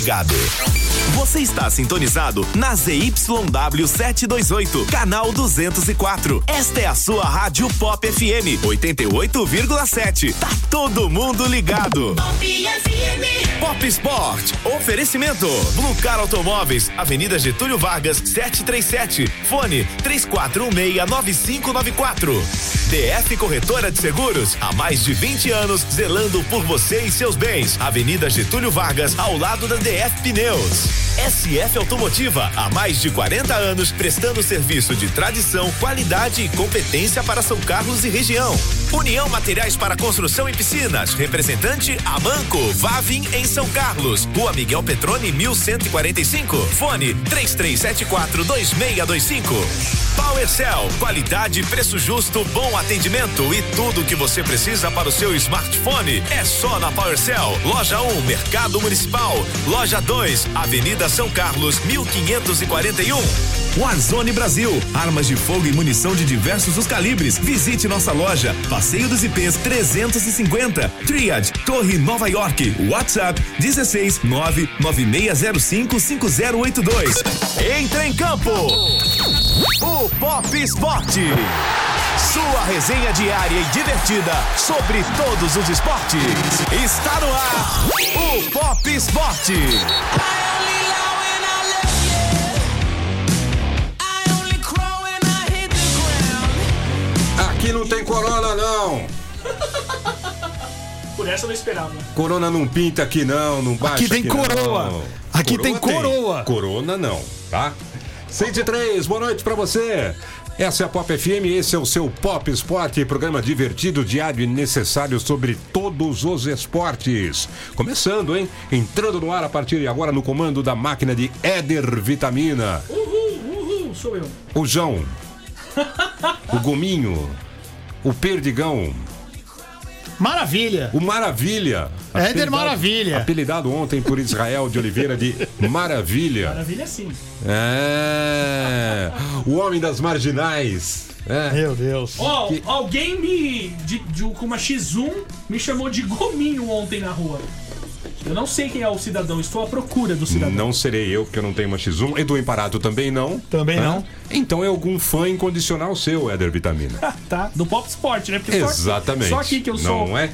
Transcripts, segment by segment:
ligado. Você está sintonizado na ZYW 728, canal 204. Esta é a sua Rádio Pop FM 88,7. Tá todo mundo ligado. Pop Sport. Oferecimento. Blue Car Automóveis, Avenida Getúlio Vargas, 737. Fone 34169594. DF Corretora de Seguros, há mais de 20 anos, zelando por você e seus bens. Avenida Getúlio Vargas, ao lado da DF Pneus. SF Automotiva, há mais de 40 anos, prestando serviço de tradição, qualidade e competência para São Carlos e região. União Materiais para Construção e Piscinas, representante Amanco, Vavin em São Carlos, Rua Miguel Petrone 1145, fone 3374 2625. PowerCell, qualidade, preço justo, bom atendimento e tudo o que você precisa para o seu smartphone é só na PowerCell. Loja 1, Mercado Municipal. Loja 2, Avenida São Carlos, 1541. Warzone Brasil, armas de fogo e munição de diversos os calibres. Visite nossa loja, Passeio dos IPs 350, Triad, Torre Nova York, WhatsApp 16 99605 5082. Entra em campo. O Pop Esporte. Sua resenha diária e divertida sobre todos os esportes. Está no ar. O Pop Esporte. Aqui não tem corona, não. Por essa eu não esperava. Corona não pinta aqui, não. Não baixa Aqui tem coroa. não. Aqui tem coroa. Corona não, tá? 103, boa noite pra você. Essa é a Pop FM, esse é o seu Pop Esporte, programa divertido, diário e necessário sobre todos os esportes. Começando, hein? Entrando no ar a partir de agora no comando da máquina de Éder Vitamina. Uhul, uhul, sou eu. O João. o Gominho. O Perdigão. Maravilha. O Maravilha. Éder Apelidado- Maravilha. Apelidado ontem por Israel de Oliveira de Maravilha. Maravilha sim. É. O homem das marginais. É. Meu Deus. Ó, Que- alguém me. De, de- com uma X1 me chamou de gominho ontem na rua. Eu não sei quem é o cidadão, estou à procura do cidadão. Não serei eu, porque eu não tenho uma X1. Edu Emparato também não. Também Hã? não. Então é algum fã incondicional seu, Éder Vitamina. tá? Do Pop Sport, né? Porque só aqui- Exatamente. Só aqui que eu sou Não é?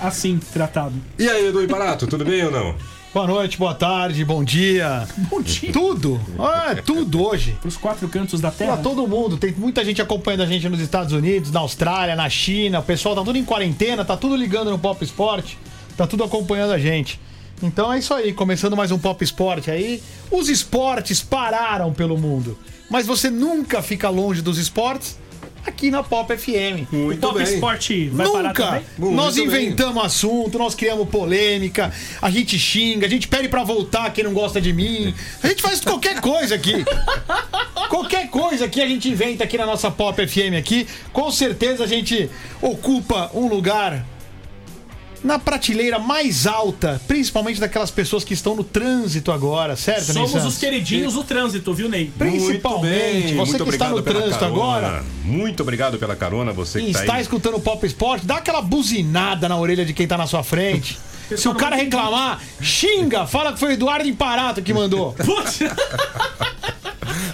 assim, tratado. E aí, Edu Emparato, tudo bem ou não? Boa noite, boa tarde, bom dia. Bom dia. Tudo. É, tudo hoje. Pros quatro cantos da Pra terra. todo mundo. Tem muita gente acompanhando a gente nos Estados Unidos, na Austrália, na China. O pessoal tá tudo em quarentena, tá tudo ligando no Pop Sport. Tá tudo acompanhando a gente. Então é isso aí, começando mais um Pop Sport aí. Os esportes pararam pelo mundo. Mas você nunca fica longe dos esportes aqui na Pop FM. o Muito Pop bem. Sport vai parar Nunca! também? Muito nós bem. inventamos assunto, nós criamos polêmica, a gente xinga, a gente pede pra voltar quem não gosta de mim. A gente faz qualquer coisa aqui. Qualquer coisa que a gente inventa aqui na nossa Pop FM aqui, com certeza a gente ocupa um lugar na prateleira mais alta, principalmente daquelas pessoas que estão no trânsito agora, certo, Ney Somos Santos? os queridinhos do trânsito, viu, Ney? Principalmente, você muito que está no trânsito carona. agora, Muito obrigado pela carona, você que e tá está aí. escutando o Pop Sport, dá aquela buzinada na orelha de quem tá na sua frente. Se o cara reclamar, xinga, fala que foi o Eduardo Imparato que mandou. Putz,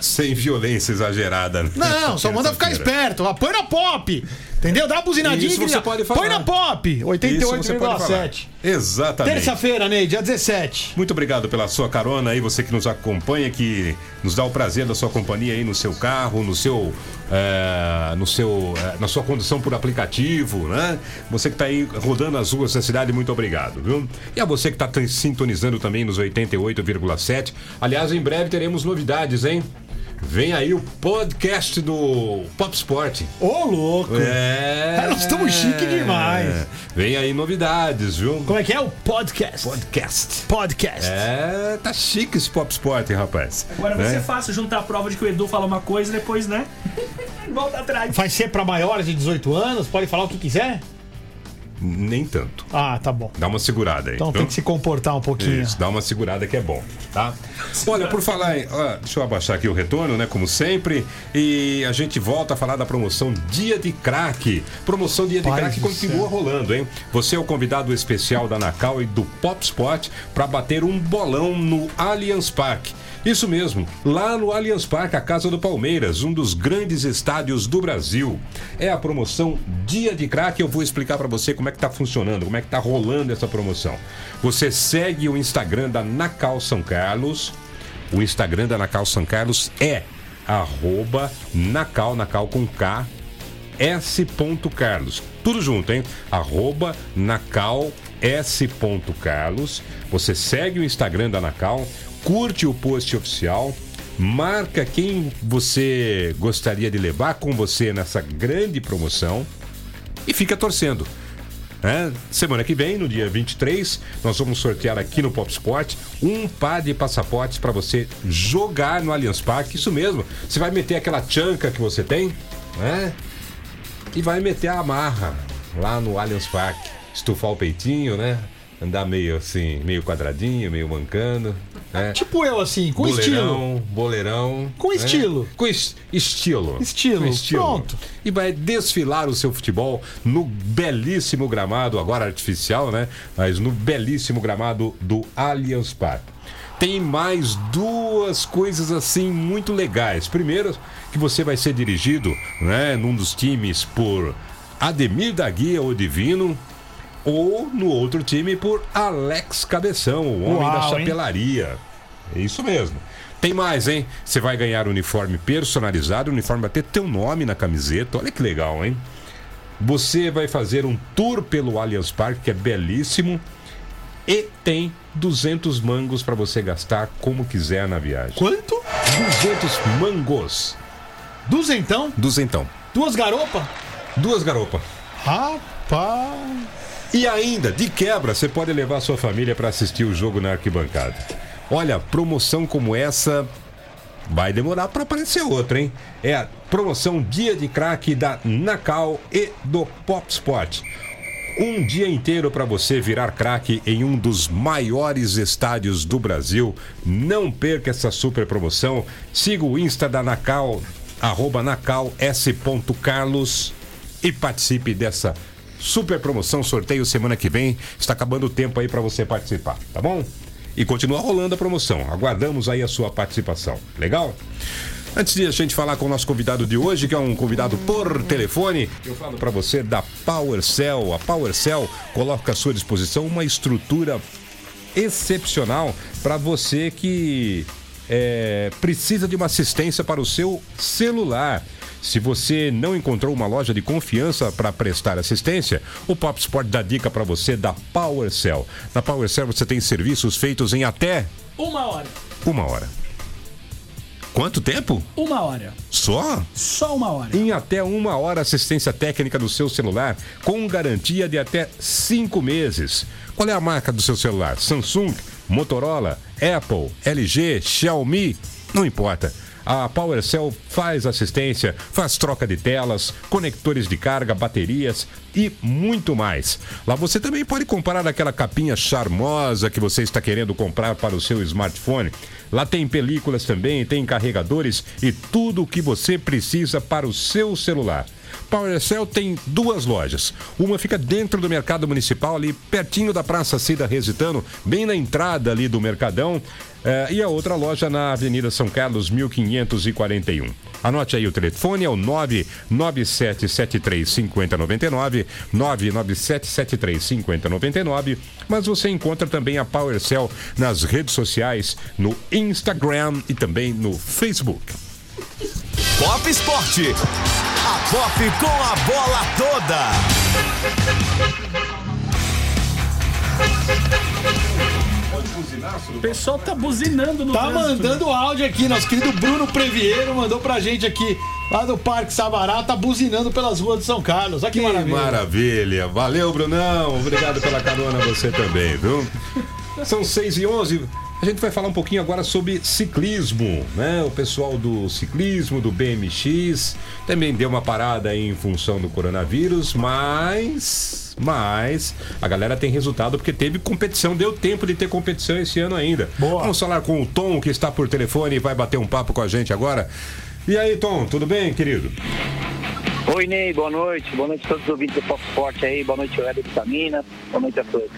Sem violência exagerada. né? Não, só manda ficar esperto. Põe na pop. Entendeu? Dá uma buzinadinha Isso você pode falar. Põe na pop. Isso você pode falar. 88,7. Exatamente. Terça-feira, Ney, dia 17. Muito obrigado pela sua carona aí, você que nos acompanha, que nos dá o prazer da sua companhia aí no seu carro, no seu, eh, no seu, eh, na sua condução por aplicativo, né? Você que está aí rodando as ruas da cidade, muito obrigado, viu? E a você que está sintonizando também nos 88,7. Aliás, em breve teremos novidades, hein? Vem aí o podcast do Pop Sport. Ô, louco. É. É, nós estamos chique demais. Vem aí novidades, viu? Como é que é? O podcast. Podcast. Podcast. É, tá chique esse Pop Sport, hein, rapaz. Agora vai Né? ser fácil juntar a prova de que o Edu fala uma coisa e depois, né? Volta atrás. Vai ser pra maiores de 18 anos? Pode falar o que quiser? Nem tanto. Ah, tá bom. Dá uma segurada aí. Então viu? tem que se comportar um pouquinho. Isso, dá uma segurada que é bom, tá? Olha, por falar em. ó, deixa eu abaixar aqui o retorno, né? Como sempre. E a gente volta a falar da promoção Dia de Crack. Promoção Dia de Pai do continua céu. rolando, hein? Você é o convidado especial da Nacal e do Pop Spot para bater um bolão no Allianz Parque. Isso mesmo, lá no Allianz Parque, a Casa do Palmeiras, um dos grandes estádios do Brasil. É a promoção Dia de Crack. Eu vou explicar para você como é que tá funcionando, como é que tá rolando essa promoção. Você segue o Instagram da Nacal São Carlos. O Instagram da Nacal São Carlos é arroba Nacal, Nacal com K, S. Carlos. Tudo junto, hein? Arroba Nacal S. Carlos. Você segue o Instagram da Nacal, curte o post oficial, marca quem você gostaria de levar com você nessa grande promoção e fica torcendo. né? Semana que vem, no dia 23, nós vamos sortear aqui no Pop Sport um par de passaportes para você jogar no Allianz Parque. Isso mesmo, você vai meter aquela chanca que você tem, né? E vai meter a amarra lá no Allianz Parque. Estufar o peitinho, né? Andar meio assim, meio quadradinho, meio mancando. Né? Tipo eu, assim, com estilo. boleirão, boleirão. Com né? estilo. Com es- estilo. Estilo, Com pronto. E vai desfilar o seu futebol no belíssimo gramado, agora artificial, né? Mas no belíssimo gramado do Allianz Parque. Tem mais duas coisas assim muito legais. Primeiro, que você vai ser dirigido, né, num dos times por Ademir da Guia, o Divino, ou no outro time por Alex Cabeção, o homem da Uau, hein? chapelaria. É isso mesmo. Tem mais, hein? Você vai ganhar uniforme personalizado, o uniforme vai ter teu nome na camiseta. Olha que legal, hein? Você vai fazer um tour pelo Allianz Parque, que é belíssimo. E tem 200 mangos para você gastar como quiser na viagem. Quanto? 200 mangos. Duzentão? Duzentão. Duas garopas? Duas garopas. Rapaz. E ainda, de quebra, você pode levar sua família para assistir o jogo na arquibancada. Olha, promoção como essa vai demorar para aparecer outra, hein? É a promoção Dia de Crack da Nacal e do Pop Sport. Um dia inteiro para você virar craque em um dos maiores estádios do Brasil. Não perca essa super promoção. Siga o Insta da Nacal, arroba Nacal S. Carlos e participe dessa super promoção. Sorteio semana que vem. Está acabando o tempo aí para você participar, tá bom? E continua rolando a promoção. Aguardamos aí a sua participação. Legal? Antes de a gente falar com o nosso convidado de hoje, que é um convidado por telefone, eu falo para você da PowerCell. A PowerCell coloca à sua disposição uma estrutura excepcional para você que é, precisa de uma assistência para o seu celular. Se você não encontrou uma loja de confiança para prestar assistência, o Pop Sport dá dica para você da PowerCell. Na PowerCell você tem serviços feitos em até Uma hora. uma hora. Quanto tempo? Uma hora. Só? Só uma hora. Em até uma hora assistência técnica do seu celular, com garantia de até cinco meses. Qual é a marca do seu celular? Samsung, Motorola, Apple, LG, Xiaomi? Não importa. A PowerCell faz assistência, faz troca de telas, conectores de carga, baterias e muito mais. Lá você também pode comprar aquela capinha charmosa que você está querendo comprar para o seu smartphone. Lá tem películas também, tem carregadores e tudo o que você precisa para o seu celular. PowerCell tem duas lojas. Uma fica dentro do mercado municipal, ali pertinho da Praça Cida Resitano, bem na entrada ali do Mercadão. Eh, e a outra loja na Avenida São Carlos, 1541. Anote aí o telefone, é o 997735099, 997735099. Mas você encontra também a PowerCell nas redes sociais, no Instagram e também no Facebook. Pop Sport. A Pop com a bola toda. O pessoal tá buzinando no Tá trânsito. mandando áudio aqui, nosso querido Bruno Previeiro mandou pra gente aqui, lá do Parque Sabará, tá buzinando pelas ruas de São Carlos. Olha que, Que maravilha. maravilha. Valeu, Brunão. Obrigado pela carona você também, viu? São 6 e 11 A gente vai falar um pouquinho agora sobre ciclismo, né? O pessoal do ciclismo, do BMX, também deu uma parada aí em função do coronavírus, mas Mas a galera tem resultado porque teve competição, deu tempo de ter competição esse ano ainda. Boa. Vamos falar com o Tom, que está por telefone e vai bater um papo com a gente agora. E aí, Tom, tudo bem, querido? Oi, Ney, boa noite. Boa noite a todos os ouvintes do Fox Sport aí. Boa noite, Weber Vitamina. Boa noite a todos.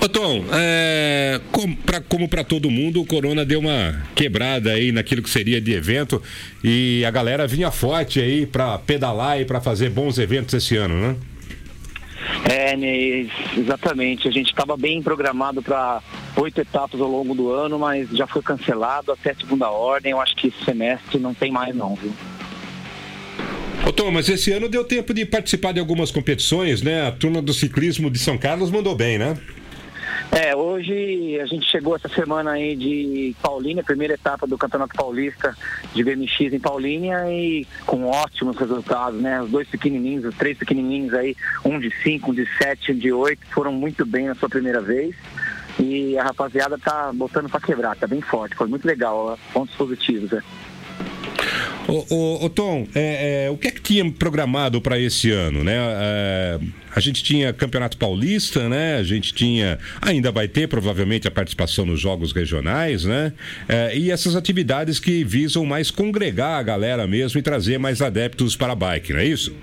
Ô Tom, é, como pra, como para todo mundo, o Corona deu uma quebrada aí naquilo que seria de evento e a galera vinha forte aí para pedalar e para fazer bons eventos esse ano, né? É, Ney, exatamente. A gente estava bem programado para oito etapas ao longo do ano, mas já foi cancelado até segunda ordem. Eu acho que esse semestre não tem mais não, viu? Ô Tom, mas esse ano deu tempo de participar de algumas competições, né? A turma do ciclismo de São Carlos mandou bem, né? É, hoje a gente chegou essa semana aí de Paulínia, primeira etapa do Campeonato Paulista de BMX em Paulínia e com ótimos resultados, né? Os dois pequenininhos, os três pequenininhos aí, um de cinco, um de sete, um de oito, foram muito bem na sua primeira vez. E a rapaziada tá botando para quebrar, tá bem forte, foi muito legal, ó, pontos positivos, né? Ô, ô, ô, Tom, é, é, o que é que tinha programado para esse ano, né? É, a gente tinha Campeonato Paulista, né? A gente tinha, ainda vai ter provavelmente a participação nos jogos regionais, né? É, e essas atividades que visam mais congregar a galera mesmo e trazer mais adeptos para a bike, não é isso?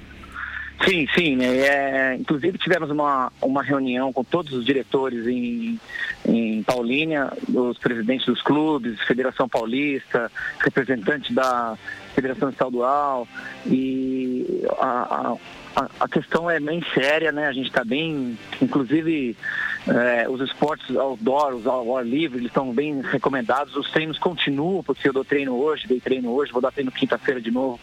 Sim, sim. né? É, inclusive tivemos uma, uma reunião com todos os diretores em, em Paulínia, os presidentes dos clubes, Federação Paulista, representante da Federação Estadual e a, a, a questão é bem séria, né? A gente está bem, inclusive é, os esportes outdoor, os ao ar livre, eles estão bem recomendados. Os treinos continuam, porque eu dou treino hoje, dei treino hoje, vou dar treino quinta-feira de novo.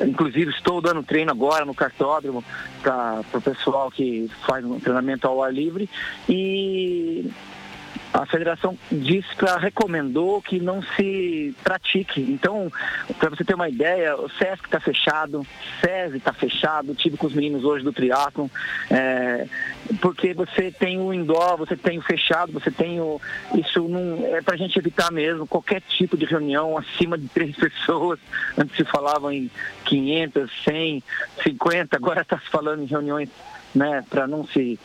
Inclusive, estou dando treino agora no cartódromo para o pessoal que faz um treinamento ao ar livre. E a federação disse para recomendou que não se pratique. Então, para você ter uma ideia, o SESC está fechado, SESI está fechado, tive com os meninos hoje do triatlon, é, porque você tem o indoor, você tem o fechado, você tem o. Isso não é para a gente evitar mesmo qualquer tipo de reunião acima de três pessoas. Antes se falava em 500, 100, 50, agora está se falando em reuniões né, para não se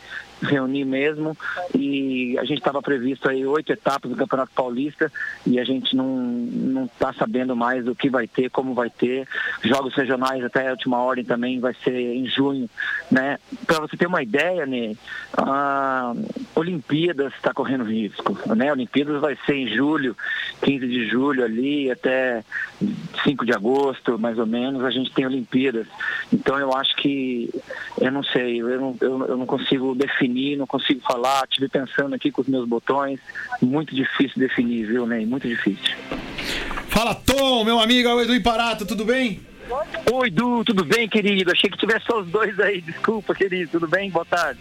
reunir mesmo e a gente estava previsto aí oito etapas do Campeonato Paulista e a gente não está sabendo mais o que vai ter, como vai ter jogos regionais até a última ordem também vai ser em junho, né? Para você ter uma ideia, né? A Olimpíadas está correndo risco, né? Olimpíadas vai ser em julho, 15 de julho ali até 5 de agosto, mais ou menos, a gente tem Olimpíadas. Então eu acho que eu não sei, eu não, eu, eu não consigo definir, não consigo falar, estive pensando aqui com os meus botões, muito difícil definir, viu, Ney? Muito difícil. Fala, Tom, meu amigo, é o Edu Imparato, tudo bem? Oi, Du, tudo bem, querido? Achei que tivesse só os dois aí. Desculpa, querido. Tudo bem? Boa tarde.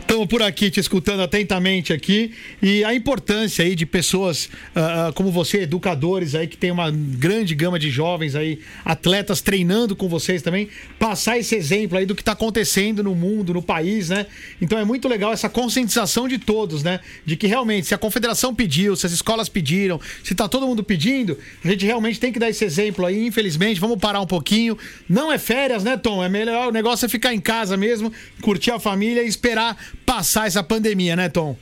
Estamos por aqui te escutando atentamente aqui e a importância aí de pessoas ah, como você, educadores aí que tem uma grande gama de jovens aí, atletas treinando com vocês também, passar esse exemplo aí do que está acontecendo no mundo, no país, né? Então é muito legal essa conscientização de todos, né? De que realmente se a confederação pediu, se as escolas pediram, se tá todo mundo pedindo, a gente realmente tem que dar esse exemplo aí. Infelizmente, vamos parar um pouquinho. Não é férias, né, Tom? É melhor o negócio é ficar em casa mesmo, curtir a família e esperar passar essa pandemia, né, Tom?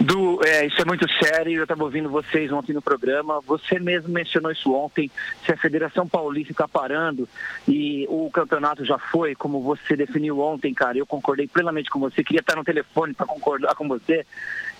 Du, é, isso é muito sério. Eu estava ouvindo vocês ontem no programa. Você mesmo mencionou isso ontem. Se a Federação Paulista está parando e o campeonato já foi, como você definiu ontem, cara, eu concordei plenamente com você. Queria estar no telefone para concordar com você.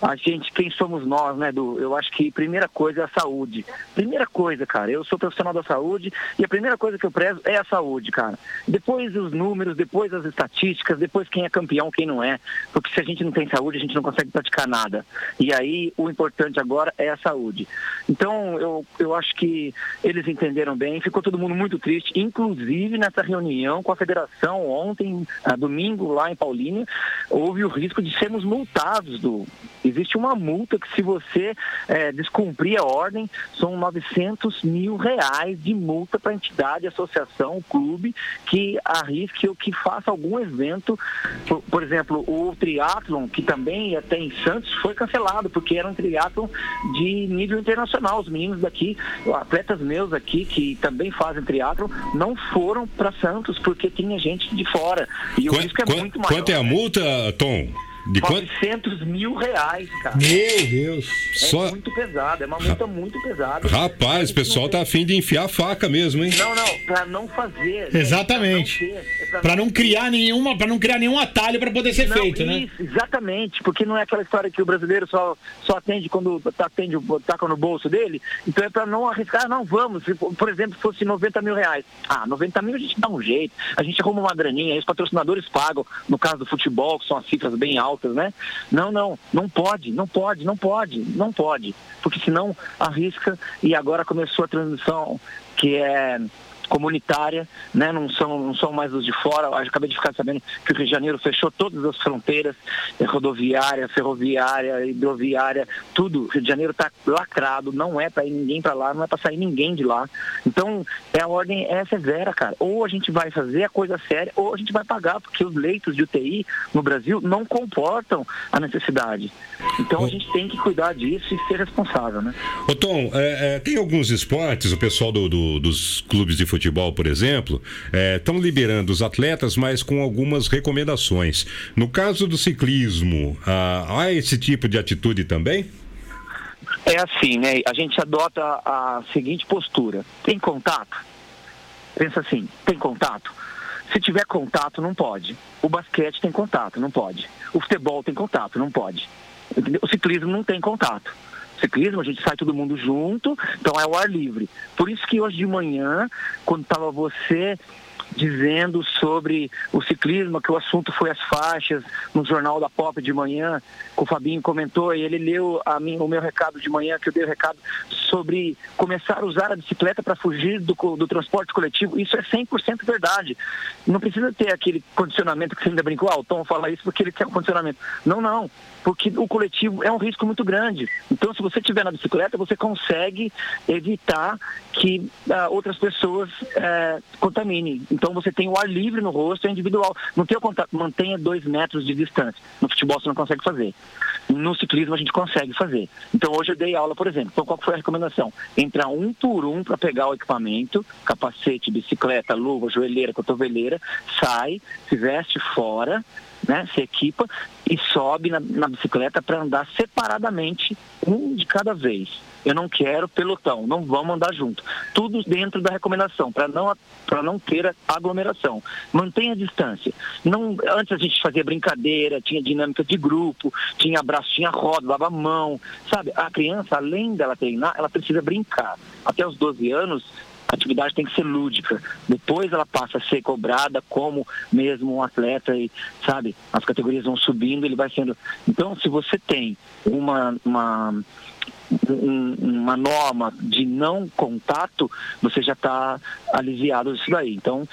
A gente, quem somos nós, né, Du? Eu acho que primeira coisa é a saúde. Primeira coisa, cara. Eu sou profissional da saúde e a primeira coisa que eu prezo é a saúde, cara. Depois os números, depois as estatísticas, depois quem é campeão, quem não é. Porque se a gente não tem saúde, a gente não consegue praticar nada. E aí o importante agora é a saúde. Então eu, eu acho que eles entenderam bem, ficou todo mundo muito triste, inclusive nessa reunião com a federação ontem, ah, domingo, lá em Paulínia, houve o risco de sermos multados do. Existe uma multa que se você é, descumprir a ordem, são 900 mil reais de multa para a entidade, associação, clube que arrisque ou que faça algum evento. Por, por exemplo, o triatlon, que também até em Santos, foi cancelado, porque era um triatlon de nível internacional. Os meninos daqui, atletas meus aqui, que também fazem triatlon, não foram para Santos porque tinha gente de fora. E o risco é muito maior. Quanto é a multa, Tom? De quanto? 900 mil reais, cara. Meu Deus. É Só... muito pesado, é uma multa muito pesada. Rapaz, o pessoal tá afim de enfiar a faca mesmo, hein? Não, não, pra não fazer. né? Exatamente. Pra não, ter, é pra Pra não criar nenhuma, para não criar nenhum atalho para poder ser Não, feito, né? isso, Exatamente, porque não é aquela história que o brasileiro só, só atende quando tá, atende, taca no bolso dele. Então é para não arriscar, não, vamos. Se, por exemplo, fosse 90 mil reais. Ah, 90 mil a gente dá um jeito, a gente arruma uma graninha, aí os patrocinadores pagam, no caso do futebol, que são as cifras bem altas, né? Não, não, não pode, não pode, não pode, não pode. Porque senão arrisca e agora começou a transição que é comunitária, né? não, são, não são mais os de fora. Eu acabei de ficar sabendo que o Rio de Janeiro fechou todas as fronteiras, eh, rodoviária, ferroviária, hidroviária, tudo. O Rio de Janeiro está lacrado, não é para ir ninguém para lá, não é para sair ninguém de lá. Então, é a ordem é severa, cara. Ou a gente vai fazer a coisa séria, ou a gente vai pagar, porque os leitos de UTI no Brasil não comportam a necessidade. Então, a gente tem que cuidar disso e ser responsável, né? Ô Tom, é, é, tem alguns esportes, o pessoal do- do- dos clubes de futebol, por exemplo, estão liberando os atletas, mas com algumas recomendações. No caso do ciclismo, ah, há esse tipo de atitude também? É assim, né? A gente adota a seguinte postura: tem contato? Pensa assim, tem contato? Se tiver contato, não pode. O basquete tem contato, não pode. O futebol tem contato, não pode. O ciclismo não tem contato. Ciclismo, a gente sai todo mundo junto, então é o ar livre. Por isso que hoje de manhã, quando estava você dizendo sobre o ciclismo, que o assunto foi as faixas, no jornal da Pop de manhã, que o Fabinho comentou, e ele leu a mim, o meu recado de manhã, que eu dei o recado sobre começar a usar a bicicleta para fugir do, do transporte coletivo. Isso é 100% verdade. Não precisa ter aquele condicionamento que você ainda brincou, ah, o Tom fala isso porque ele quer um condicionamento. Não, não, porque o coletivo é um risco muito grande. Então, se você estiver na bicicleta, você consegue evitar que ah, outras pessoas eh, contaminem. Então, você tem o ar livre no rosto, é individual. Não tem o contato, mantenha dois metros de distância. No futebol, você não consegue fazer. No ciclismo, a gente consegue fazer. Então, hoje eu dei aula, por exemplo. Então, qual foi a recomendação? Entrar um por um para pegar o equipamento, capacete, bicicleta, luva, joelheira, cotoveleira, sai, se veste fora, né, se equipa e sobe na, na bicicleta para andar separadamente, um de cada vez. Eu não quero pelotão, não vamos andar junto. Tudo dentro da recomendação, para não, não ter aglomeração. Mantenha a distância. Não, antes a gente fazia brincadeira, tinha dinâmica de grupo, tinha abraço, tinha roda, dava a mão. Sabe, a criança, além dela treinar, ela precisa brincar. Até os 12 anos, a atividade tem que ser lúdica. Depois ela passa a ser cobrada como mesmo um atleta e, sabe, as categorias vão subindo, ele vai sendo. Então, se você tem uma, uma, um- uma norma de não contato, você já está aliviado disso daí. Então,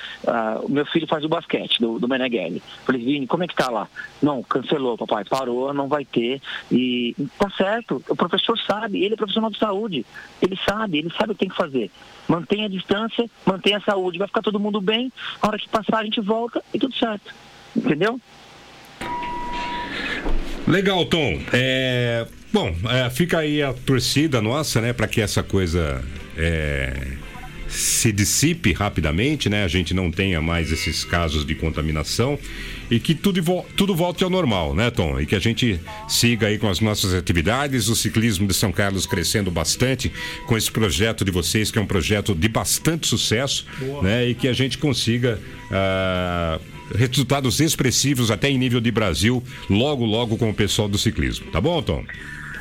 o meu filho faz o basquete do, do Meneghelli. Falei, Vini, como é que tá lá? Não, cancelou, papai, parou, não vai ter. E tá certo, o professor sabe, ele é profissional de saúde. Ele sabe, ele sabe o que tem que fazer. Mantenha a distância, mantenha a saúde, vai ficar todo mundo bem. A hora que passar, a gente volta e tudo certo. Entendeu? Legal, Tom. É, bom, é, fica aí a torcida nossa, né, para que essa coisa é, se dissipe rapidamente, né? A gente não tenha mais esses casos de contaminação e que tudo, vo- tudo volte ao normal, né, Tom? E que a gente siga aí com as nossas atividades, o ciclismo de São Carlos crescendo bastante com esse projeto de vocês, que é um projeto de bastante sucesso, né? E que a gente consiga ah, resultados expressivos até em nível de Brasil, logo, logo com o pessoal do ciclismo. Tá bom, Tom?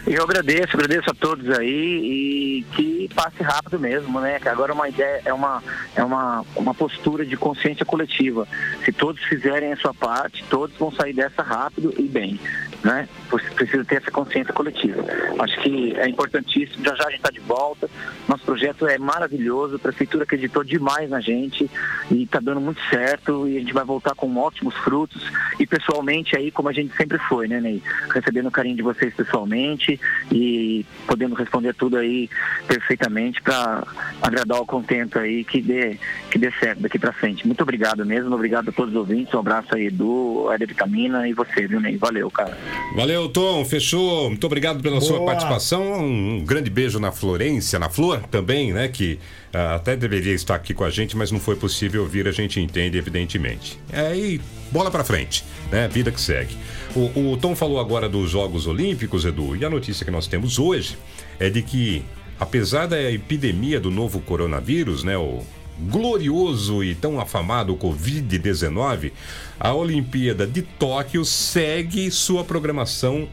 Eu agradeço, agradeço a todos aí e que passe rápido mesmo, né? Que agora é uma ideia, é uma, é uma, uma postura de consciência coletiva. Se todos fizerem a sua parte, todos vão sair dessa rápido e bem, né? Precisa ter essa consciência coletiva. Acho que é importantíssimo, já já a gente está de volta. Nosso projeto é maravilhoso, a prefeitura acreditou demais na gente e está dando muito certo e a gente vai voltar com ótimos frutos e pessoalmente aí como a gente sempre foi, né, Ney? Recebendo o carinho de vocês pessoalmente e podendo responder tudo aí perfeitamente para agradar o contento aí que dê, que dê certo daqui para frente. Muito obrigado mesmo, obrigado a todos os ouvintes, um abraço aí Edu, a Vitamina e você, viu, Ney? Valeu, cara. Valeu, Tom, fechou. Muito obrigado pela Boa. sua participação. Um, um, grande beijo na Florência, na Flor também, né, que uh, até deveria estar aqui com a gente, mas não foi possível ouvir, a gente entende, evidentemente. É, e bola para frente, né? Vida que segue. O, o Tom falou agora dos Jogos Olímpicos, Edu, e a notícia que nós temos hoje é de que, apesar da epidemia do novo coronavírus, né, o glorioso e tão afamado Covid-19, a Olimpíada de Tóquio segue sua programação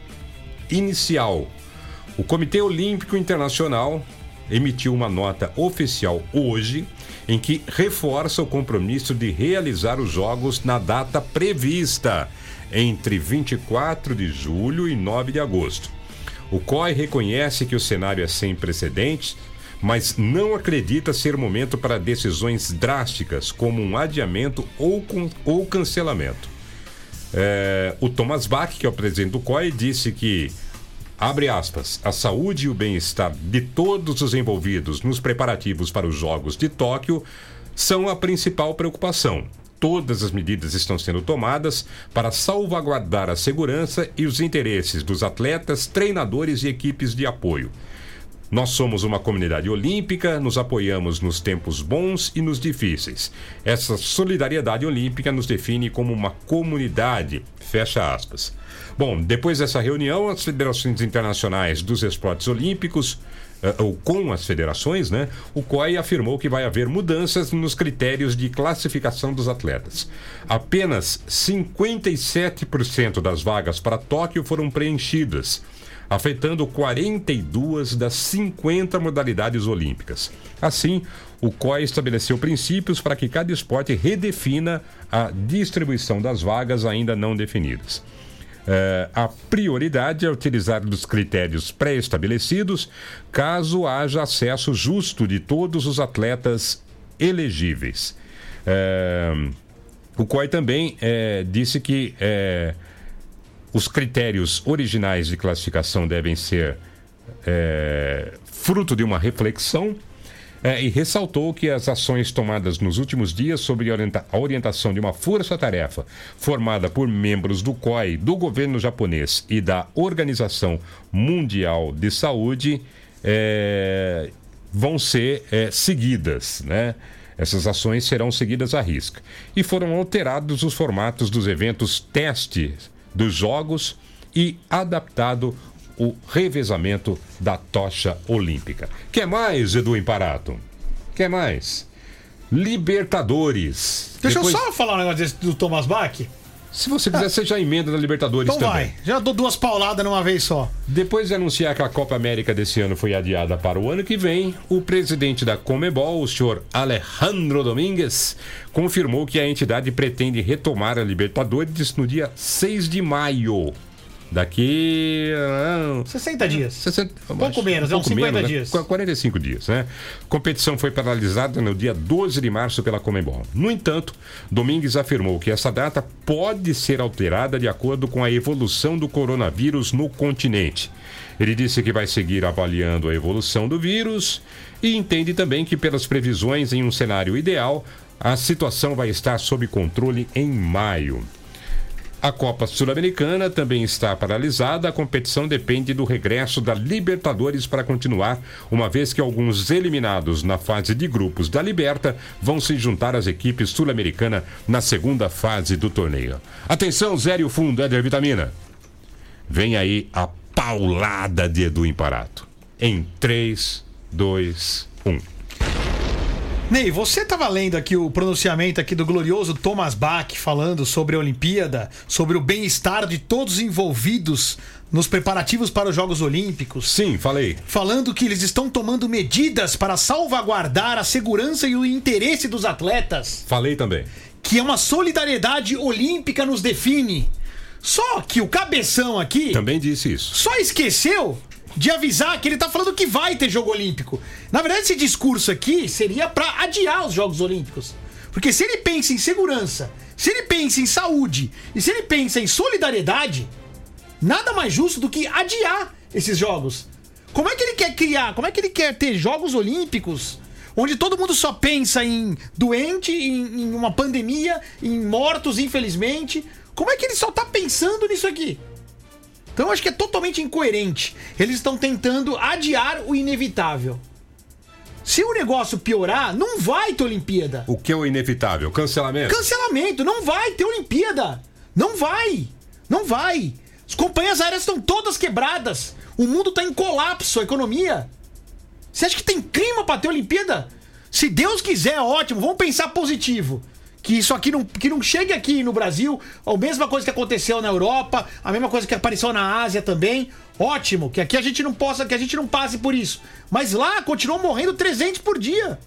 inicial. O Comitê Olímpico Internacional emitiu uma nota oficial hoje em que reforça o compromisso de realizar os Jogos na data prevista, entre 24 de julho e 9 de agosto. O COI reconhece que o cenário é sem precedentes, mas não acredita ser momento para decisões drásticas, como um adiamento ou, ou cancelamento. É, o Thomas Bach, que é o presidente do COI, disse que Abre aspas. A saúde e o bem-estar de todos os envolvidos nos preparativos para os Jogos de Tóquio são a principal preocupação. Todas as medidas estão sendo tomadas para salvaguardar a segurança e os interesses dos atletas, treinadores e equipes de apoio. Nós somos uma comunidade olímpica, nos apoiamos nos tempos bons e nos difíceis. Essa solidariedade olímpica nos define como uma comunidade. Fecha aspas. Bom, depois dessa reunião, as federações internacionais dos esportes olímpicos Uh, ou com as federações, né? O COI afirmou que vai haver mudanças nos critérios de classificação dos atletas. Apenas 57% das vagas para Tóquio foram preenchidas, afetando 42 das 50 modalidades olímpicas. Assim, o COI estabeleceu princípios para que cada esporte redefina a distribuição das vagas ainda não definidas. Uh, a prioridade é utilizar os critérios pré-estabelecidos caso haja acesso justo de todos os atletas elegíveis. Uh, o COI também uh, disse que os critérios originais de classificação devem ser fruto de uma reflexão é, e ressaltou que as ações tomadas nos últimos dias sobre a orientação de uma força-tarefa formada por membros do COI, do governo japonês e da Organização Mundial de Saúde é, vão ser é, seguidas, né? Essas ações serão seguidas à risca. E foram alterados os formatos dos eventos teste dos jogos e adaptado o revezamento da tocha olímpica. Quer mais, Edu Imparato? Quer mais? Libertadores. Deixa Depois... eu só falar um negócio desse do Thomas Bach. Se você quiser, você já emenda na Libertadores então também. vai. Já dou duas pauladas numa vez só. Depois de anunciar que a Copa América desse ano foi adiada para o ano que vem, o presidente da Comebol, o senhor Alejandro Domingues, confirmou que a entidade pretende retomar a Libertadores no dia 6 de maio. Daqui. Uh, 60 dias. 60, pouco acho, menos, é uns 50 menos, né? dias. Né? 45 dias, né? Competição foi paralisada no dia 12 de março pela Comembol. No entanto, Domingues afirmou que essa data pode ser alterada de acordo com a evolução do coronavírus no continente. Ele disse que vai seguir avaliando a evolução do vírus e entende também que, pelas previsões em um cenário ideal, a situação vai estar sob controle em maio. A Copa Sul-Americana também está paralisada. A competição depende do regresso da Libertadores para continuar, uma vez que alguns eliminados na fase de grupos da Liberta vão se juntar às equipes sul-americanas na segunda fase do torneio. Atenção, zero fundo, Éder Vitamina. Vem aí a paulada de Edu Imparato. Em 3, 2, 1. Ney, você tava lendo aqui o pronunciamento aqui do glorioso Thomas Bach falando sobre a Olimpíada, sobre o bem-estar de todos os envolvidos nos preparativos para os Jogos Olímpicos. Sim, falei. Falando que eles estão tomando medidas para salvaguardar a segurança e o interesse dos atletas. Falei também. Que é uma solidariedade olímpica nos define. Só que o cabeção aqui Também disse isso. só esqueceu de avisar que ele tá falando que vai ter jogo olímpico. Na verdade, esse discurso aqui seria pra adiar os Jogos Olímpicos. Porque se ele pensa em segurança, se ele pensa em saúde e se ele pensa em solidariedade, nada mais justo do que adiar esses jogos. Como é que ele quer criar? Como é que ele quer ter Jogos Olímpicos onde todo mundo só pensa em doente, em, em uma pandemia, em mortos, infelizmente? Como é que ele só tá pensando nisso aqui? Então eu acho que é totalmente incoerente. Eles estão tentando adiar o inevitável. Se o negócio piorar, não vai ter Olimpíada. O que é o inevitável? Cancelamento? Cancelamento, não vai ter Olimpíada. Não vai. Não vai. As companhias aéreas estão todas quebradas. O mundo está em colapso, a economia. Você acha que tem clima para ter Olimpíada? Se Deus quiser, ótimo, vamos pensar positivo. Que isso aqui não, que não chegue aqui no Brasil, a mesma coisa que aconteceu na Europa, a mesma coisa que apareceu na Ásia também. Ótimo, que aqui a gente não possa, que a gente não passe por isso. Mas lá continuam morrendo 300 por dia.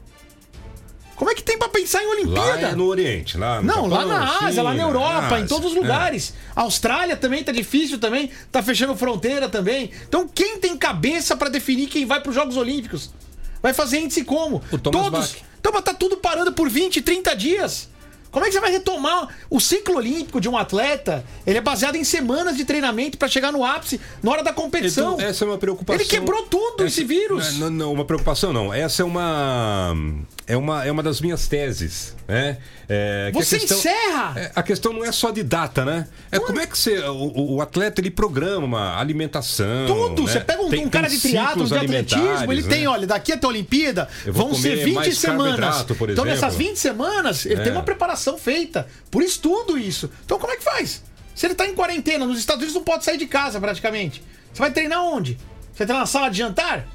Como é que tem pra pensar em Lá Olimpíada? é no Oriente. Lá no Não, lá Japão, na Ásia, China, lá na Europa, em Ásia. todos os É. lugares. A Austrália também tá difícil também, tá fechando fronteira também. Então quem tem cabeça pra definir quem vai pros Jogos Olímpicos? Vai fazer índice como? O Thomas todos. Bach. Então, mas tá tudo parando por 20, 30 dias. Como é que você vai retomar o ciclo olímpico de um atleta? Ele é baseado em semanas de treinamento pra chegar no ápice na hora da competição. Então, essa é uma preocupação. Ele quebrou tudo, esse vírus. Não, não, uma preocupação não. Essa é uma. É uma, é uma das minhas teses. Né? É, que a Você questão- encerra! É, a questão não é só de data, né? É como é que você. O, o atleta ele programa alimentação. Tudo. né? Você pega um, Tem- um cara de triatlo, de atletismo, ele alimentares, tem, né? olha, daqui até a Olimpíada vão ser comer 20 mais semanas. por então, nessas 20 semanas, ele É. tem uma preparação feita. Por estudo isso. Então, como é que faz? Se ele tá em quarentena, nos Estados Unidos não pode sair de casa praticamente. Você vai treinar onde? Você vai treinar na sala de jantar?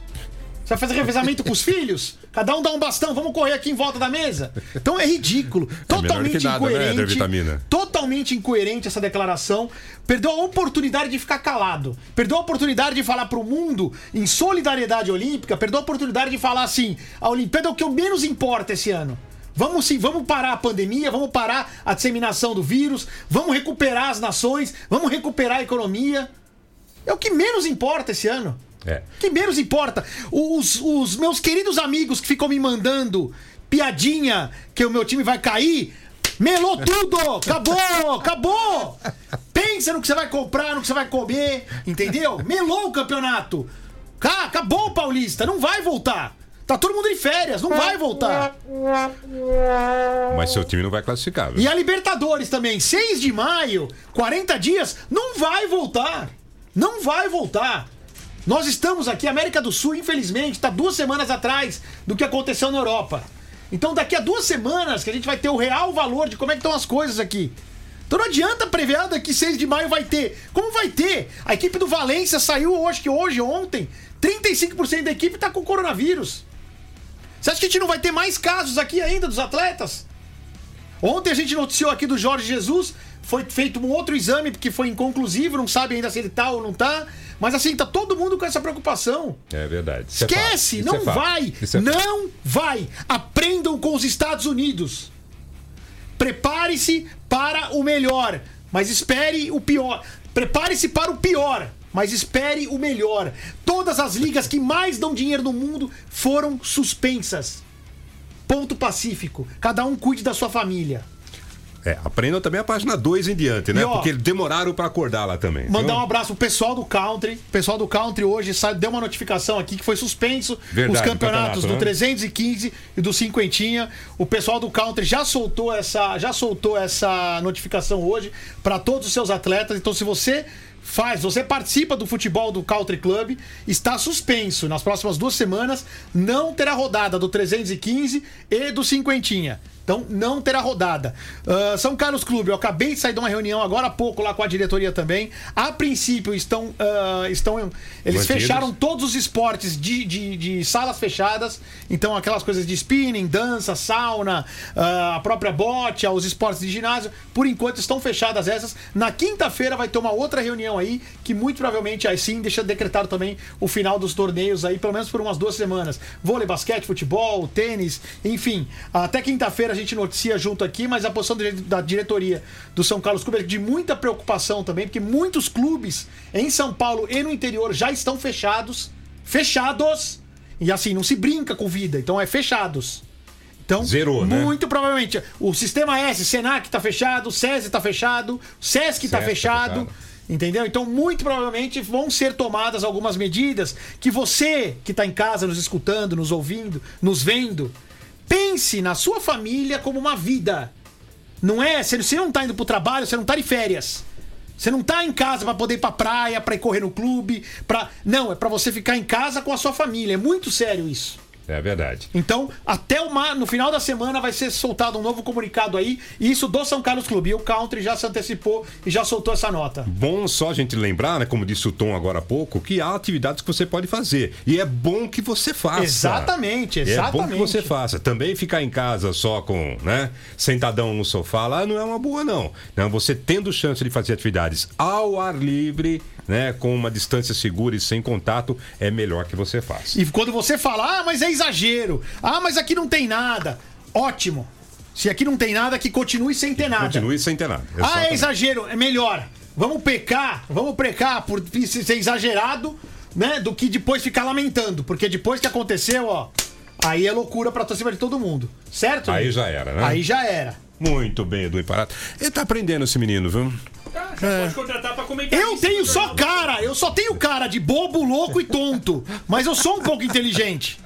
Vai fazer revezamento com os filhos? Cada um dá um bastão, vamos correr aqui em volta da mesa? Então é ridículo. Totalmente que nada, né, incoerente. Vitamina? Totalmente incoerente essa declaração. Perdeu a oportunidade de ficar calado. Perdeu a oportunidade de falar pro mundo em solidariedade olímpica. Perdeu a oportunidade de falar assim: a Olimpíada é o que menos importa esse ano. Vamos sim, vamos parar a pandemia, vamos parar a disseminação do vírus, vamos recuperar as nações, vamos recuperar a economia. É o que menos importa esse ano. É. Que menos importa. Os, os meus queridos amigos que ficam me mandando piadinha que o meu time vai cair. Melou tudo! Acabou! Acabou! Pensa no que você vai comprar, no que você vai comer, entendeu? Melou o campeonato! Acabou o Paulista, não vai voltar! Tá todo mundo em férias, não vai voltar! Mas seu time não vai classificar. viu? E a Libertadores também, 6 de maio, 40 dias, não vai voltar. Não vai voltar. Nós estamos aqui, América do Sul, infelizmente, está duas semanas atrás do que aconteceu na Europa. Então, daqui a duas semanas que a gente vai ter o real valor de como é que estão as coisas aqui. Então não adianta prever ah, que 6 de maio vai ter. Como vai ter? A equipe do Valência saiu hoje, que hoje, ontem, 35% da equipe está com coronavírus. Você acha que a gente não vai ter mais casos aqui ainda dos atletas? Ontem a gente noticiou aqui do Jorge Jesus, foi feito um outro exame porque foi inconclusivo, não sabe ainda se ele tá ou não tá. Mas assim, tá todo mundo com essa preocupação. É verdade. Isso é. Esquece, Isso não é vai. É não vai. Aprendam com os Estados Unidos. Prepare-se para o melhor, mas espere o pior. Prepare-se para o pior, mas espere o melhor. Todas as ligas que mais dão dinheiro no mundo foram suspensas. Ponto pacífico. Cada um cuide da sua família. É, aprendam também a página 2 em diante, né? E, ó, Porque demoraram pra acordar lá também. Mandar um abraço pro pessoal do Country. O pessoal do Country hoje sa- deu uma notificação aqui que foi suspenso Verdade, os campeonatos campeonato, do né? 315 e do Cinquentinha. O pessoal do Country já soltou essa, já soltou essa notificação hoje para todos os seus atletas. Então, se você faz, você participa do futebol do Country Club, está suspenso. Nas próximas duas semanas não terá rodada do 315 e do Cinquentinha. Então não terá rodada. Ah, São Carlos Clube, eu acabei de sair de uma reunião agora há pouco lá com a diretoria também. A princípio estão. ah, estão eles fecharam todos os esportes de, de, de salas fechadas. Então, aquelas coisas de spinning, dança, sauna, ah, a própria bote, os esportes de ginásio, por enquanto estão fechadas essas. Na quinta-feira vai ter uma outra reunião aí, que muito provavelmente aí sim deixa decretado também o final dos torneios aí, pelo menos por umas duas semanas. Vôlei, basquete, futebol, tênis, enfim. Até quinta-feira a gente noticia junto aqui, mas a posição da diretoria do São Carlos Clube é de muita preocupação também, porque muitos clubes em São Paulo e no interior já estão fechados. Fechados! E assim, não se brinca com vida, então é fechados. Então, Zerou, né? muito provavelmente. O Sistema S, Senac tá fechado, o SESI tá fechado, o SESC tá SESC tá fechado. fechado. Entendeu? Então, muito provavelmente vão ser tomadas algumas medidas que você que está em casa nos escutando, nos ouvindo, nos vendo, pense na sua família como uma vida. Não é? Você não tá indo pro trabalho, você não tá de férias. Você não tá em casa pra poder ir pra praia, pra ir correr no clube, para Não, é pra você ficar em casa com a sua família. É muito sério isso. É verdade. Então, até o no final da semana vai ser soltado um novo comunicado aí, e isso do São Carlos Clube. E o Country já se antecipou e já soltou essa nota. Bom só a gente lembrar, né, como disse o Tom agora há pouco, que há atividades que você pode fazer. E é bom que você faça. Exatamente, É bom exatamente. que você faça. Também ficar em casa só com, né, sentadão no sofá lá não é uma boa, não. não você tendo chance de fazer atividades ao ar livre, né, com uma distância segura e sem contato, é melhor que você faça. E quando você fala, ah, mas é exagero, ah, mas aqui não tem nada, ótimo. Se aqui não tem nada, que continue sem ter nada. Continue sem ter nada. Ah, é Exatamente. exagero, é melhor. Vamos pecar, vamos pecar por ser exagerado, né? Do que depois ficar lamentando. Porque depois que aconteceu, ó, aí é loucura pra torcida de todo mundo. Certo? Aí já era, né? Aí já era. Muito bem, Edu Imparato. Ele tá aprendendo esse menino, viu? Tá, já pode contratar pra comentar Eu isso tenho no só cara, eu só tenho cara de bobo, louco e tonto. Mas eu sou um pouco inteligente.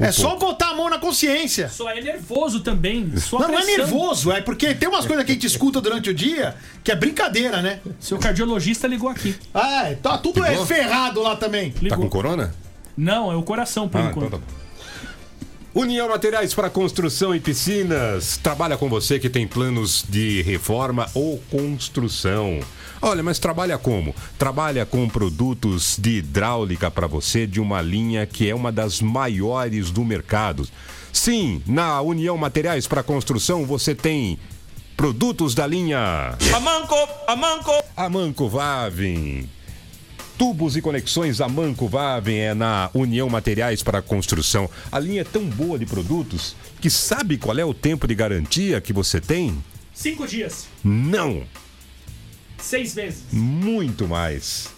é só botar a mão na consciência. Só é nervoso também. Sua Não, não é nervoso, é porque tem umas coisas que a gente escuta durante o dia que é brincadeira, né? Seu cardiologista ligou aqui. Ah, é, tá tudo é Ligou? ferrado lá também. Tá Ligou. com corona? Não, é o coração, por Ah, enquanto. então tá. União Materiais para Construção e Piscinas. Trabalha com você que tem planos de reforma ou construção. Olha, mas trabalha como? Trabalha com produtos de hidráulica para você de uma linha que é uma das maiores do mercado. Sim, na União Materiais para Construção você tem produtos da linha Amanco, Amanco. Amanco Vavin. Tubos e conexões Amanco Vavin é na União Materiais para Construção. A linha é tão boa de produtos que sabe qual é o tempo de garantia que você tem? Cinco dias. Não, Seis vezes. muito mais.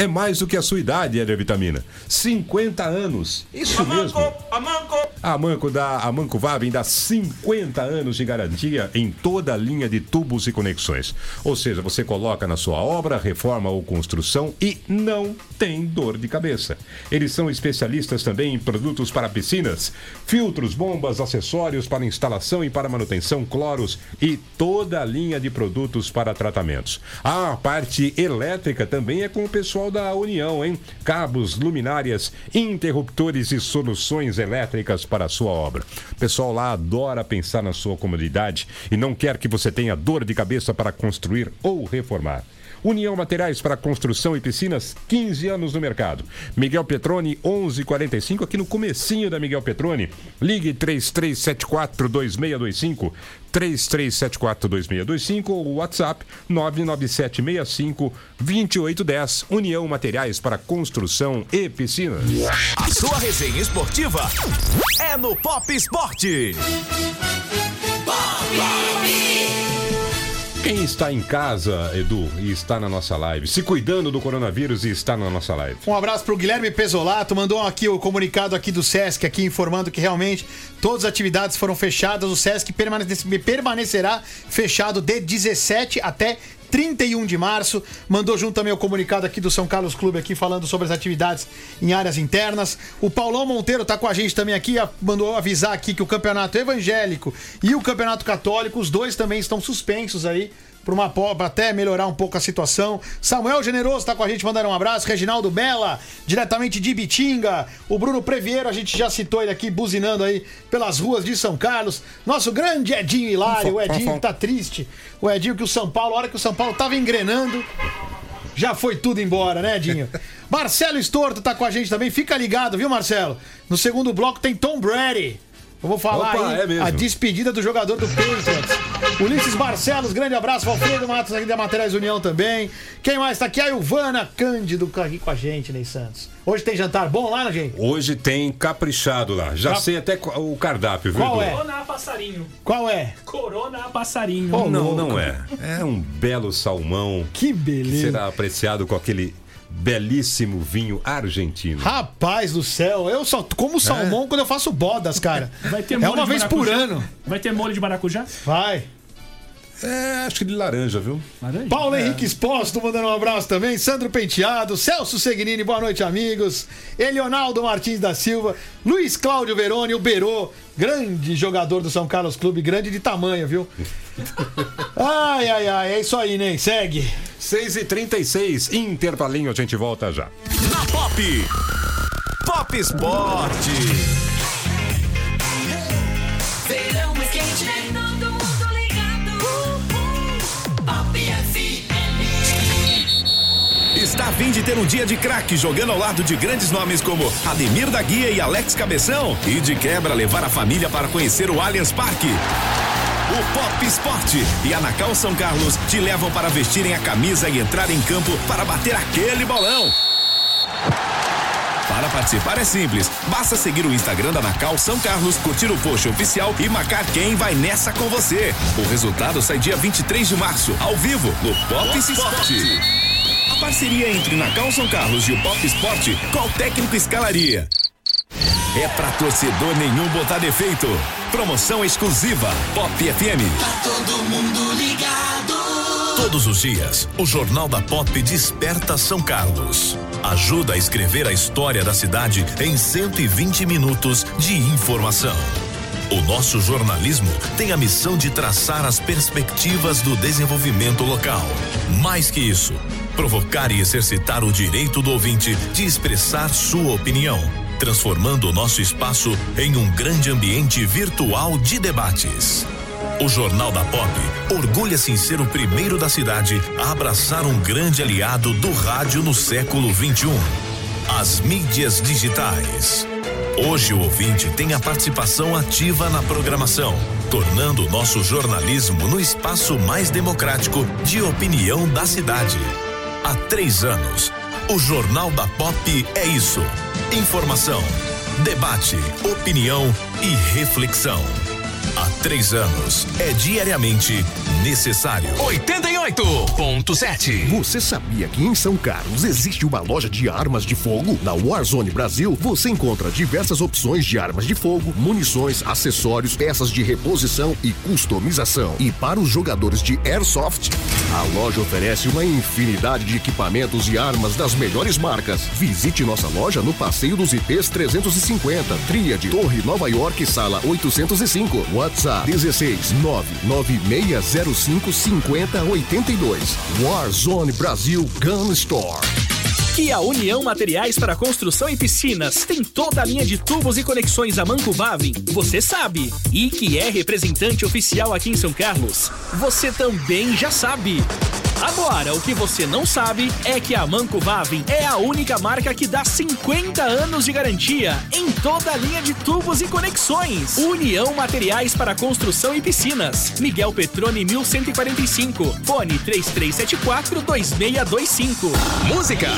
É mais do que a sua idade, Éder Vitamina. 50 anos. Isso mesmo. Amanco, Amanco. A Manco dá, a Manco Vabem dá 50 anos de garantia em toda a linha de tubos e conexões. Ou seja, você coloca na sua obra, reforma ou construção e não tem dor de cabeça. Eles são especialistas também em produtos para piscinas, filtros, bombas, acessórios para instalação e para manutenção, cloros e toda a linha de produtos para tratamentos. A parte elétrica também é com o pessoal da União, hein? Cabos, luminárias, interruptores e soluções elétricas para a sua obra. Pessoal lá adora pensar na sua comodidade e não quer que você tenha dor de cabeça para construir ou reformar. União Materiais para Construção e Piscinas, 15 anos no mercado. Miguel Petrone, 1145, aqui no comecinho da Miguel Petrone. Ligue 3374-2625, 3374-2625 ou WhatsApp 99765-2810. União Materiais para Construção e Piscinas. A sua resenha esportiva é no Pop Esporte. Quem está em casa, Edu, e está na nossa live, se cuidando do coronavírus e está na nossa live? Um abraço pro Guilherme Pesolato, mandou aqui o comunicado aqui do Sesc, aqui informando que realmente todas as atividades foram fechadas. O Sesc permanece- permanecerá fechado de 17 até 31 de março. Mandou junto também o comunicado aqui do São Carlos Clube aqui falando sobre as atividades em áreas internas. O Paulão Monteiro tá com a gente também aqui, mandou avisar aqui que o campeonato evangélico e o campeonato católico, os dois também estão suspensos aí pra, uma, po- pra até melhorar um pouco a situação. Samuel Generoso tá com a gente, mandando um abraço. Reginaldo Bela, diretamente de Bitinga. O Bruno Previeiro, a gente já citou ele aqui, buzinando aí pelas ruas de São Carlos. Nosso grande Edinho Hilário, o Edinho que tá triste. O Edinho que o São Paulo, a hora que o São Paulo tava engrenando, já foi tudo embora, né, Edinho? Marcelo Estorto tá com a gente também. Fica ligado, viu, Marcelo? No segundo bloco tem Tom Brady. Eu vou falar Opa, aí é a despedida do jogador do Patriots. Ulisses Barcelos, grande abraço. Valfredo Matos aqui da Materiais União também. Quem mais tá aqui? A Ilvana Cândido aqui com a gente, Ney Santos. Hoje tem jantar bom lá, né, gente? Hoje tem caprichado lá. Já Cap- sei até o cardápio, viu? Qual Edu? é? Corona a passarinho. Qual é? Corona a passarinho. Oh, Não, louco. não é. É um belo salmão Que que beleza. será apreciado com aquele belíssimo vinho argentino. Rapaz do céu, eu só como salmão quando eu faço bodas, cara. Vai ter é uma vez por ano. Vai ter molho de maracujá? Vai. É, acho que de laranja, viu? Laranja? Paulo Henrique Exposto mandando um abraço também. Sandro Penteado, Celso Seguinini, boa noite, amigos. Elionaldo Martins da Silva, Luiz Cláudio Veroni, o Berô, grande jogador do São Carlos Clube, grande de tamanho, viu? Ai, ai, ai, é isso aí, Ney. Segue. 6h36, intervalinho, a gente volta já. Na Pop. Pop Esporte. Fim de ter um dia de craque jogando ao lado de grandes nomes como Ademir da Guia e Alex Cabeção e de quebra levar a família para conhecer o Allianz Parque. O Pop Esporte e a Nacal São Carlos te levam para vestirem a camisa e entrar em campo para bater aquele bolão. Para participar é simples, basta seguir o Instagram da Nacal São Carlos, curtir o post oficial e marcar quem vai nessa com você. O resultado sai dia 23 de março, ao vivo, no Pop Esporte. Parceria entre Nacal São Carlos e o Pop Esporte, qual técnico escalaria? É pra torcedor nenhum botar defeito. Promoção exclusiva Pop FM. Todo mundo ligado. Todos os dias, o Jornal da Pop desperta São Carlos. Ajuda a escrever a história da cidade em 120 minutos de informação. O nosso jornalismo tem a missão de traçar as perspectivas do desenvolvimento local. Mais que isso, provocar e exercitar o direito do ouvinte de expressar sua opinião, transformando o nosso espaço em um grande ambiente virtual de debates. O Jornal da Pop orgulha-se em ser o primeiro da cidade a abraçar um grande aliado do rádio no século 21. As mídias digitais. Hoje o ouvinte tem a participação ativa na programação, tornando o nosso jornalismo no espaço mais democrático de opinião da cidade. Há três anos, o Jornal da Pop é isso: informação, debate, opinião e reflexão. Há três anos, é diariamente necessário. 88.7. Você sabia que em São Carlos existe uma loja de armas de fogo? Na Warzone Brasil, você encontra diversas opções de armas de fogo, munições, acessórios, peças de reposição e customização. E para os jogadores de Airsoft, a loja oferece uma infinidade de equipamentos e armas das melhores marcas. Visite nossa loja no Passeio dos IPs 350, Tríade, Torre Nova York, sala 805. WhatsApp 16 99605 5082. Warzone Brasil Gun Store. Que a União Materiais para Construção e Piscinas tem toda a linha de tubos e conexões a Manco Bavin, você sabe. E que é representante oficial aqui em São Carlos, você também já sabe. Agora, o que você não sabe é que a Manco Bavin é a única marca que dá 50 anos de garantia em toda a linha de tubos e conexões. União Materiais para Construção e Piscinas. Miguel Petrone 1145. Fone 3374 2625. Música.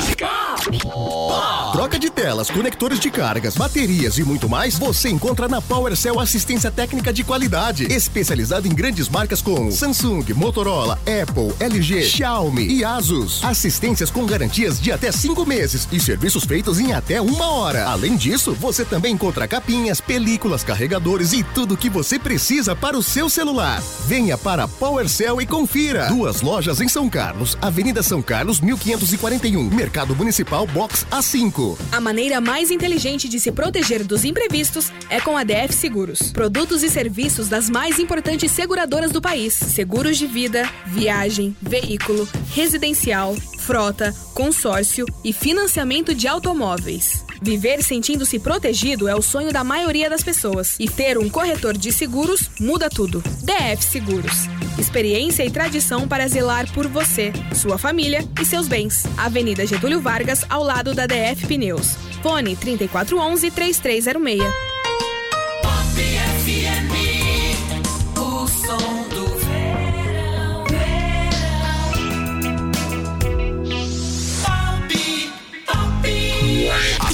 Troca de telas, conectores de cargas, baterias e muito mais, você encontra na PowerCell Assistência Técnica de Qualidade, especializada em grandes marcas como Samsung, Motorola, Apple, LG, Xiaomi e Asus. Assistências com garantias de até cinco meses e serviços feitos em até uma hora. Além disso, você também encontra capinhas, películas, carregadores e tudo o que você precisa para o seu celular. Venha para PowerCell e confira. Duas lojas em São Carlos, Avenida São Carlos, 1541, Mercado Municipal Box A5. A maneira mais inteligente de se proteger dos imprevistos é com a DF Seguros. Produtos e serviços das mais importantes seguradoras do país: seguros de vida, viagem, veículo, veículo, residencial, frota, consórcio e financiamento de automóveis. Viver sentindo-se protegido é o sonho da maioria das pessoas e ter um corretor de seguros muda tudo. DF Seguros. Experiência e tradição para zelar por você, sua família e seus bens. Avenida Getúlio Vargas, ao lado da DF Pneus. Fone 3411 3306.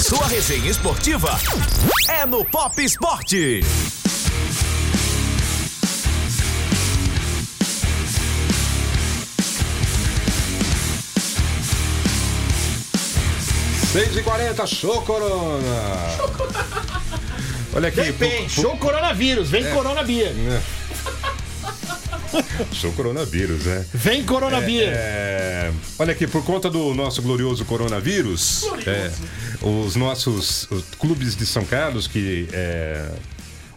Sua resenha esportiva é no Pop Esporte. Seis e quarenta, show Corona. Olha aqui. Pu- pu- show coronavírus, vem Corona Bia. Show coronavírus, né? Vem Corona Bia. É, olha aqui, por conta do nosso glorioso coronavírus, é, os nossos os clubes de São Carlos, que é,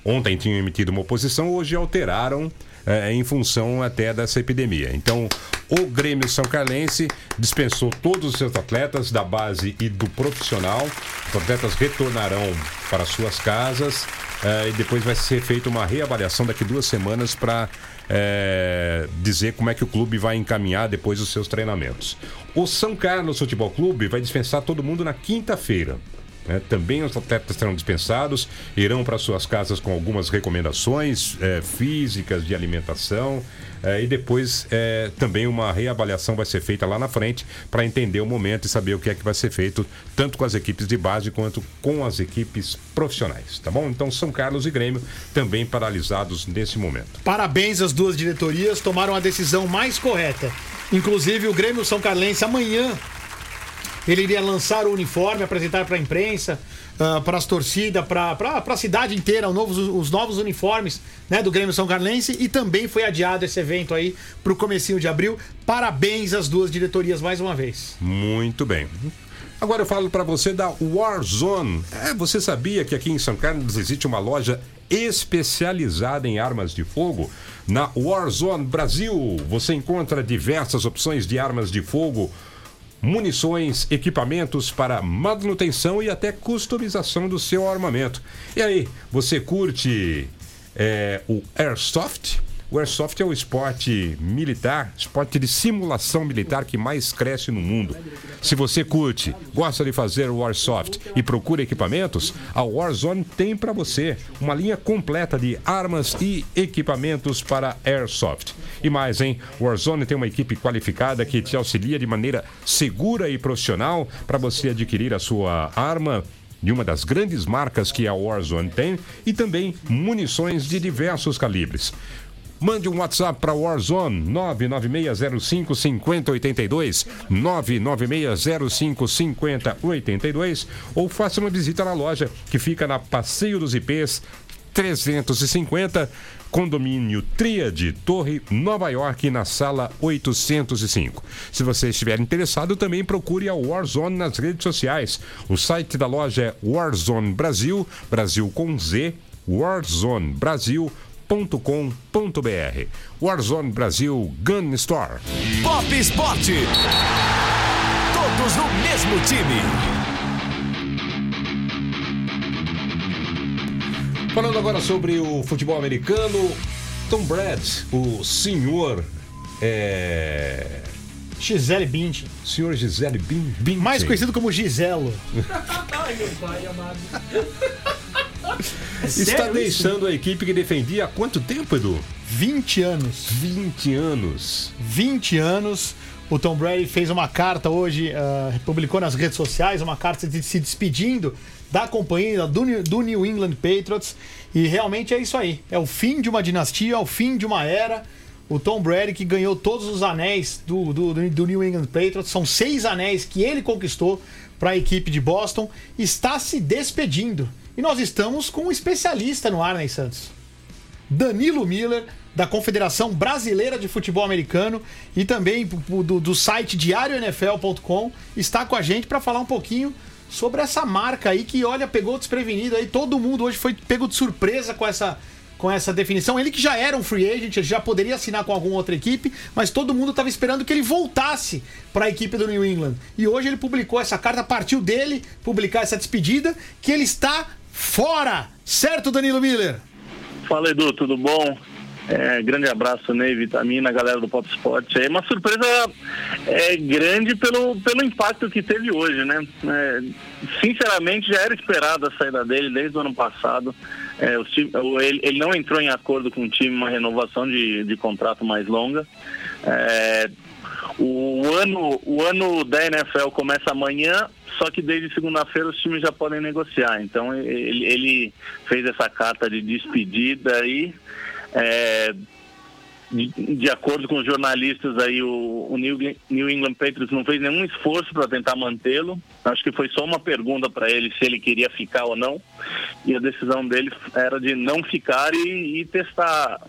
ontem tinham emitido uma oposição, hoje alteraram é, em função até dessa epidemia. Então, o Grêmio São Carlense dispensou todos os seus atletas da base e do profissional. Os atletas retornarão para suas casas é, e depois vai ser feita uma reavaliação daqui duas semanas para é, dizer como é que o clube vai encaminhar depois os seus treinamentos. O São Carlos Futebol Clube vai dispensar todo mundo na quinta-feira. né? também os atletas serão dispensados, irão para suas casas com algumas recomendações é, físicas de alimentação é, e depois é, também uma reavaliação vai ser feita lá na frente para entender o momento e saber o que é que vai ser feito tanto com as equipes de base quanto com as equipes profissionais, tá bom? Então São Carlos e Grêmio também paralisados nesse momento. Parabéns às duas diretorias, tomaram a decisão mais correta. Inclusive o Grêmio São Carlense amanhã ele iria lançar o uniforme, apresentar para a imprensa, para as torcidas, para a cidade inteira, os novos, os novos uniformes né, do Grêmio São Carlense e também foi adiado esse evento aí para o comecinho de abril. Parabéns às duas diretorias mais uma vez. Muito bem. Agora eu falo para você da Warzone. É, você sabia que aqui em São Carlos existe uma loja especializada em armas de fogo? Na Warzone Brasil, você encontra diversas opções de armas de fogo, munições, equipamentos para manutenção e até customização do seu armamento. E aí, você curte é, o Airsoft? O Airsoft é o esporte militar, esporte de simulação militar que mais cresce no mundo. Se você curte, gosta de fazer o Airsoft e procura equipamentos, a Warzone tem para você uma linha completa de armas e equipamentos para Airsoft. E mais, hein? Warzone tem uma equipe qualificada que te auxilia de maneira segura e profissional para você adquirir a sua arma de uma das grandes marcas que a Warzone tem e também munições de diversos calibres. Mande um WhatsApp para Warzone 99605 5082, 99605 5082 ou faça uma visita na loja que fica na Passeio dos IPs 350, condomínio Tríade, Torre, Nova York, na sala 805. Se você estiver interessado, também procure a Warzone nas redes sociais. O site da loja é Warzone Brasil, Brasil com Z, Warzone Brasil com.br Warzone Brasil Gun Store. Pop Esporte. Todos no mesmo time. Falando agora sobre o futebol americano, Tom Brady, o senhor é... Gisele Bündchen. Senhor Gisele Bin, Bündchen. Mais conhecido como Giselo. Ai, meu pai amado. É Está sério deixando a equipe que defendia há quanto tempo, Edu? 20 anos. 20 anos. 20 anos. O Tom Brady fez uma carta hoje, ah, publicou nas redes sociais, uma carta de- se despedindo da companhia do, New- do New England Patriots. E realmente é isso aí. É o fim de uma dinastia, é o fim de uma era. O Tom Brady, que ganhou todos os anéis do, do, do New England Patriots, são seis anéis que ele conquistou para a equipe de Boston, está se despedindo. E nós estamos com um especialista no ar, Ney Santos. Danilo Miller, da Confederação Brasileira de Futebol Americano e também do, do site diarionfl.com, está com a gente para falar um pouquinho sobre essa marca aí que, olha, pegou desprevenido aí. Todo mundo hoje foi pego de surpresa com essa, com essa definição. Ele que já era um free agent, já poderia assinar com alguma outra equipe, mas todo mundo estava esperando que ele voltasse para a equipe do New England. E hoje ele publicou essa carta, partiu dele publicar essa despedida, que ele está fora. Certo, Danilo Miller? Fala Edu, tudo bom? É, grande abraço, Ney, Vitamina, galera do Pop Sport. É uma surpresa é, grande pelo, pelo impacto que teve hoje, né? É, sinceramente, já era esperada a saída dele desde o ano passado. É, o time- ele, ele não entrou em acordo com o time uma renovação de, de contrato mais longa. O ano, o ano da NFL começa amanhã, só que desde segunda-feira os times já podem negociar. Então ele, ele fez essa carta de despedida aí. é, de, de acordo com os jornalistas aí, o, o New, New England Patriots não fez nenhum esforço para tentar mantê-lo. Acho que foi só uma pergunta para ele se ele queria ficar ou não. E a decisão dele era de não ficar e, e testar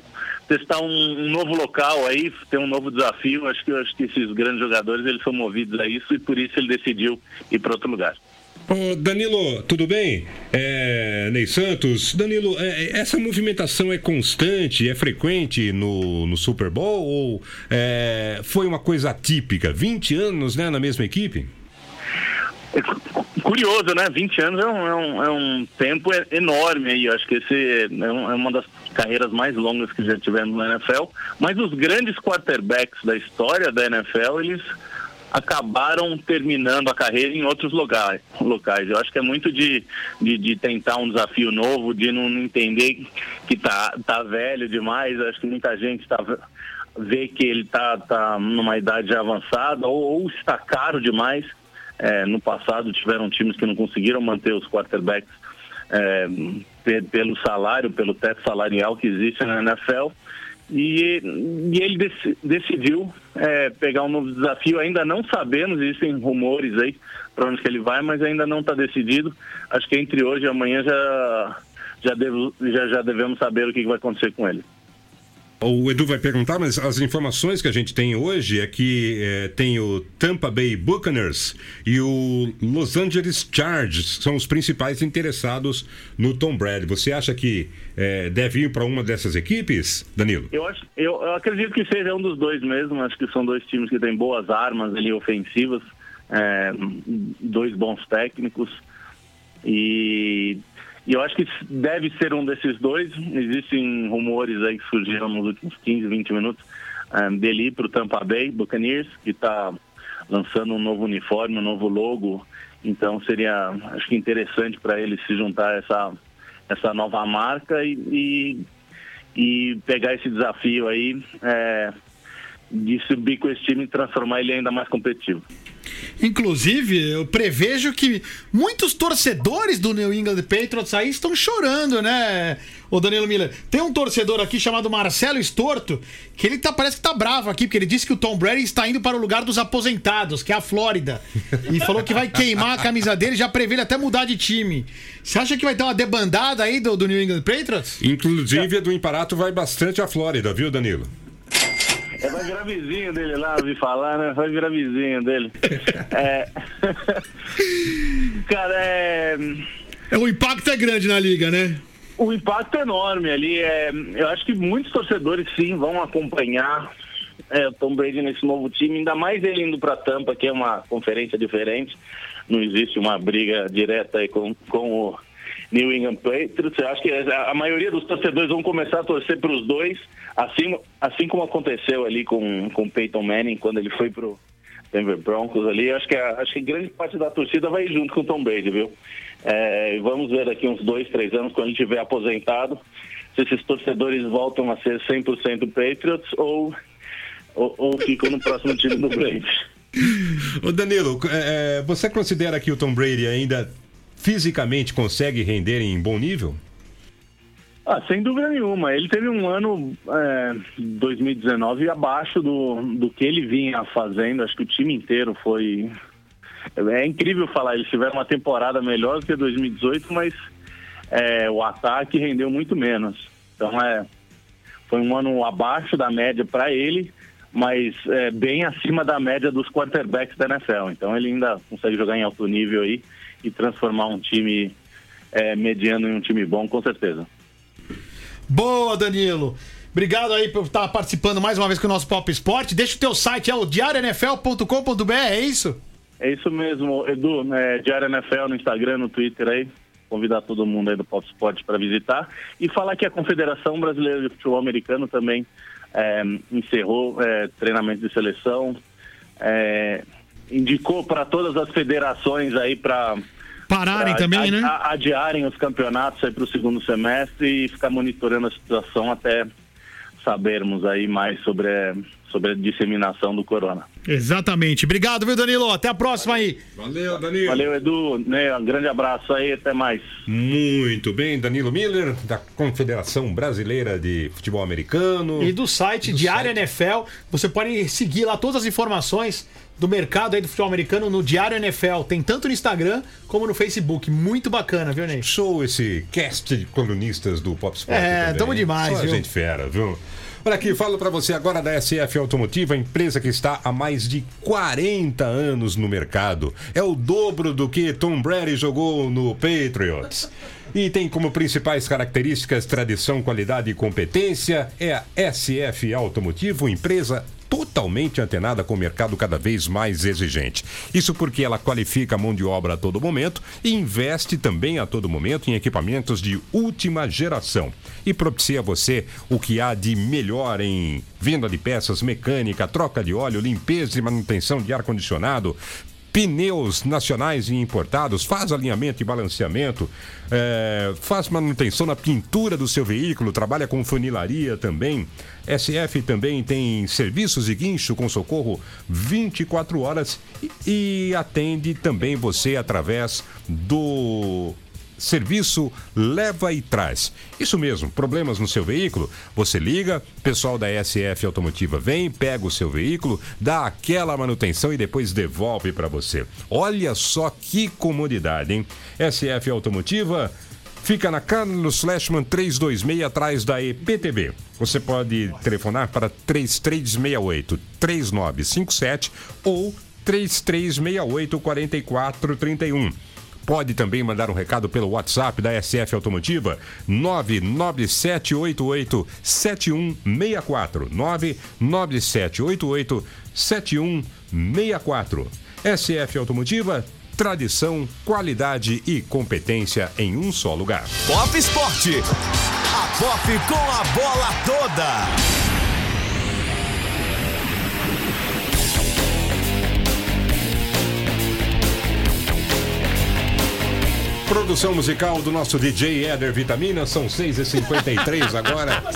testar um, um novo local aí, ter um novo desafio. Acho que acho que esses grandes jogadores eles são movidos a isso e por isso ele decidiu ir para outro lugar. Ô, Danilo, tudo bem? É, Ney Santos. Danilo, é, essa movimentação é constante, é frequente no, no Super Bowl ou é, foi uma coisa atípica? 20 anos né, na mesma equipe? Curioso, né? 20 anos é um, é um, é um tempo enorme aí. Eu acho que esse é, é uma das carreiras mais longas que já tivemos na NFL. Mas os grandes quarterbacks da história da NFL, eles acabaram terminando a carreira em outros locais. locais. Eu acho que é muito de, de, de tentar um desafio novo, de não entender que tá, tá velho demais. Eu acho que muita gente tá, vê que ele tá, tá numa idade avançada ou, ou está caro demais. É, no passado tiveram times que não conseguiram manter os quarterbacks é, pelo salário, pelo teto salarial que existe na NFL. E, e ele dec- decidiu é, pegar um novo desafio. Ainda não sabemos, existem rumores aí para onde que ele vai, mas ainda não está decidido. Acho que entre hoje e amanhã já, já, devo- já, já devemos saber o que que vai acontecer com ele. O Edu vai perguntar, mas as informações que a gente tem hoje é que é, tem o Tampa Bay Buccaneers e o Los Angeles Chargers são os principais interessados no Tom Brady. Você acha que é, deve ir para uma dessas equipes, Danilo? Eu, acho, eu, eu acredito que seja um dos dois mesmo. Acho que são dois times que têm boas armas ali ofensivas, é, dois bons técnicos. E, e eu acho que deve ser um desses dois. Existem rumores aí que surgiram nos últimos 15, 20 minutos é, dele ir para o Tampa Bay Buccaneers, que está lançando um novo uniforme, um novo logo. Então seria, acho que interessante para ele se juntar a essa, essa nova marca e, e, e pegar esse desafio aí é, de subir com esse time e transformar ele ainda mais competitivo. Inclusive, eu prevejo que muitos torcedores do New England Patriots aí estão chorando, né, o Danilo Miller? Tem um torcedor aqui chamado Marcelo Estorto, que ele tá, parece que tá bravo aqui, porque ele disse que o Tom Brady está indo para o lugar dos aposentados, que é a Flórida. E falou que vai queimar a camisa dele, já prevê ele até mudar de time. Você acha que vai ter uma debandada aí do, do New England Patriots? Inclusive, a do Imparato vai bastante à Flórida, viu, Danilo? É, vai virar vizinho dele lá, ouvi falar, né? Vai virar vizinho dele. É... Cara, é... É, o impacto é grande na liga, né? O impacto é enorme ali. É... Eu acho que muitos torcedores, sim, vão acompanhar é, o Tom Brady nesse novo time, ainda mais ele indo para Tampa, que é uma conferência diferente. Não existe uma briga direta aí com, com o New England Patriots. Eu acho que a, maioria dos torcedores vão começar a torcer para os dois, assim, assim como aconteceu ali com com o Peyton Manning quando ele foi pro Denver Broncos ali. Acho que a, acho que grande parte da torcida vai junto com o Tom Brady, viu? É, vamos ver daqui uns dois, três anos quando ele estiver aposentado se esses torcedores voltam a ser 100% Patriots ou, ou ou ficam no próximo time do Brady. Ô Danilo, é, é, você considera que o Tom Brady ainda fisicamente consegue render em bom nível? Ah, sem dúvida nenhuma. Ele teve um ano é, 2019 abaixo do, do que ele vinha fazendo. Acho que o time inteiro foi. É incrível falar, eles tiveram uma temporada melhor do que 2018, mas é, o ataque rendeu muito menos. Então é, foi um ano abaixo da média para ele, mas é, bem acima da média dos quarterbacks da NFL. Então ele ainda consegue jogar em alto nível aí e transformar um time é, mediano em um time bom, com certeza. Boa, Danilo. Obrigado aí por estar participando mais uma vez com o nosso Pop Esporte. Deixa o teu site, é o diarionfl.com.br, é isso? É isso mesmo, Edu, né, Diário NFL no Instagram, no Twitter aí. Convidar todo mundo aí do Pop Sport para visitar. E falar que a Confederação Brasileira de Futebol Americano também é, encerrou é, treinamento de seleção. é, indicou para todas as federações aí para Pararem também, né? adiarem os campeonatos aí para o segundo semestre e ficar monitorando a situação até sabermos aí mais sobre, eh, sobre a disseminação do corona. Exatamente. Obrigado, viu, Danilo? Até a próxima aí. Valeu, Danilo. Valeu, Edu. Né, um grande abraço aí, até mais. Muito bem, Danilo Miller, da Confederação Brasileira de Futebol Americano. E do site Diário NFL, você pode seguir lá todas as informações do mercado aí do futebol americano no Diário NFL. Tem tanto no Instagram como no Facebook. Muito bacana, viu, Ney? Show esse cast de colunistas do Pop Sport. É, também. tamo demais, Só viu? gente fera, viu? Olha aqui, falo pra você agora da SF Automotiva, empresa que está há mais de 40 anos no mercado. É o dobro do que Tom Brady jogou no Patriots. E tem como principais características tradição, qualidade e competência. É a SF Automotivo, empresa totalmente antenada com o mercado cada vez mais exigente. Isso porque ela qualifica a mão de obra a todo momento e investe também a todo momento em equipamentos de última geração. E propicia a você o que há de melhor em venda de peças, mecânica, troca de óleo, limpeza e manutenção de ar-condicionado, pneus nacionais e importados, faz alinhamento e balanceamento, é, faz manutenção na pintura do seu veículo, trabalha com funilaria também. SF também tem serviços de guincho com socorro 24 horas e, e atende também você através do Serviço leva e traz. Isso mesmo, problemas no seu veículo? Você liga, pessoal da SF Automotiva vem, pega o seu veículo, dá aquela manutenção e depois devolve para você. Olha só que comodidade, hein? SF Automotiva fica na Carlos Flashman 326 atrás da EPTB. Você pode telefonar para 3368 3957 ou 3368 4431. Pode também mandar um recado pelo WhatsApp da SF Automotiva 99788 7164 99788 7164 SF Automotiva tradição, qualidade e competência em um só lugar. Pop Esporte. A Pop com a bola toda. Produção musical do nosso DJ Éder Vitamina, são 6h53 agora.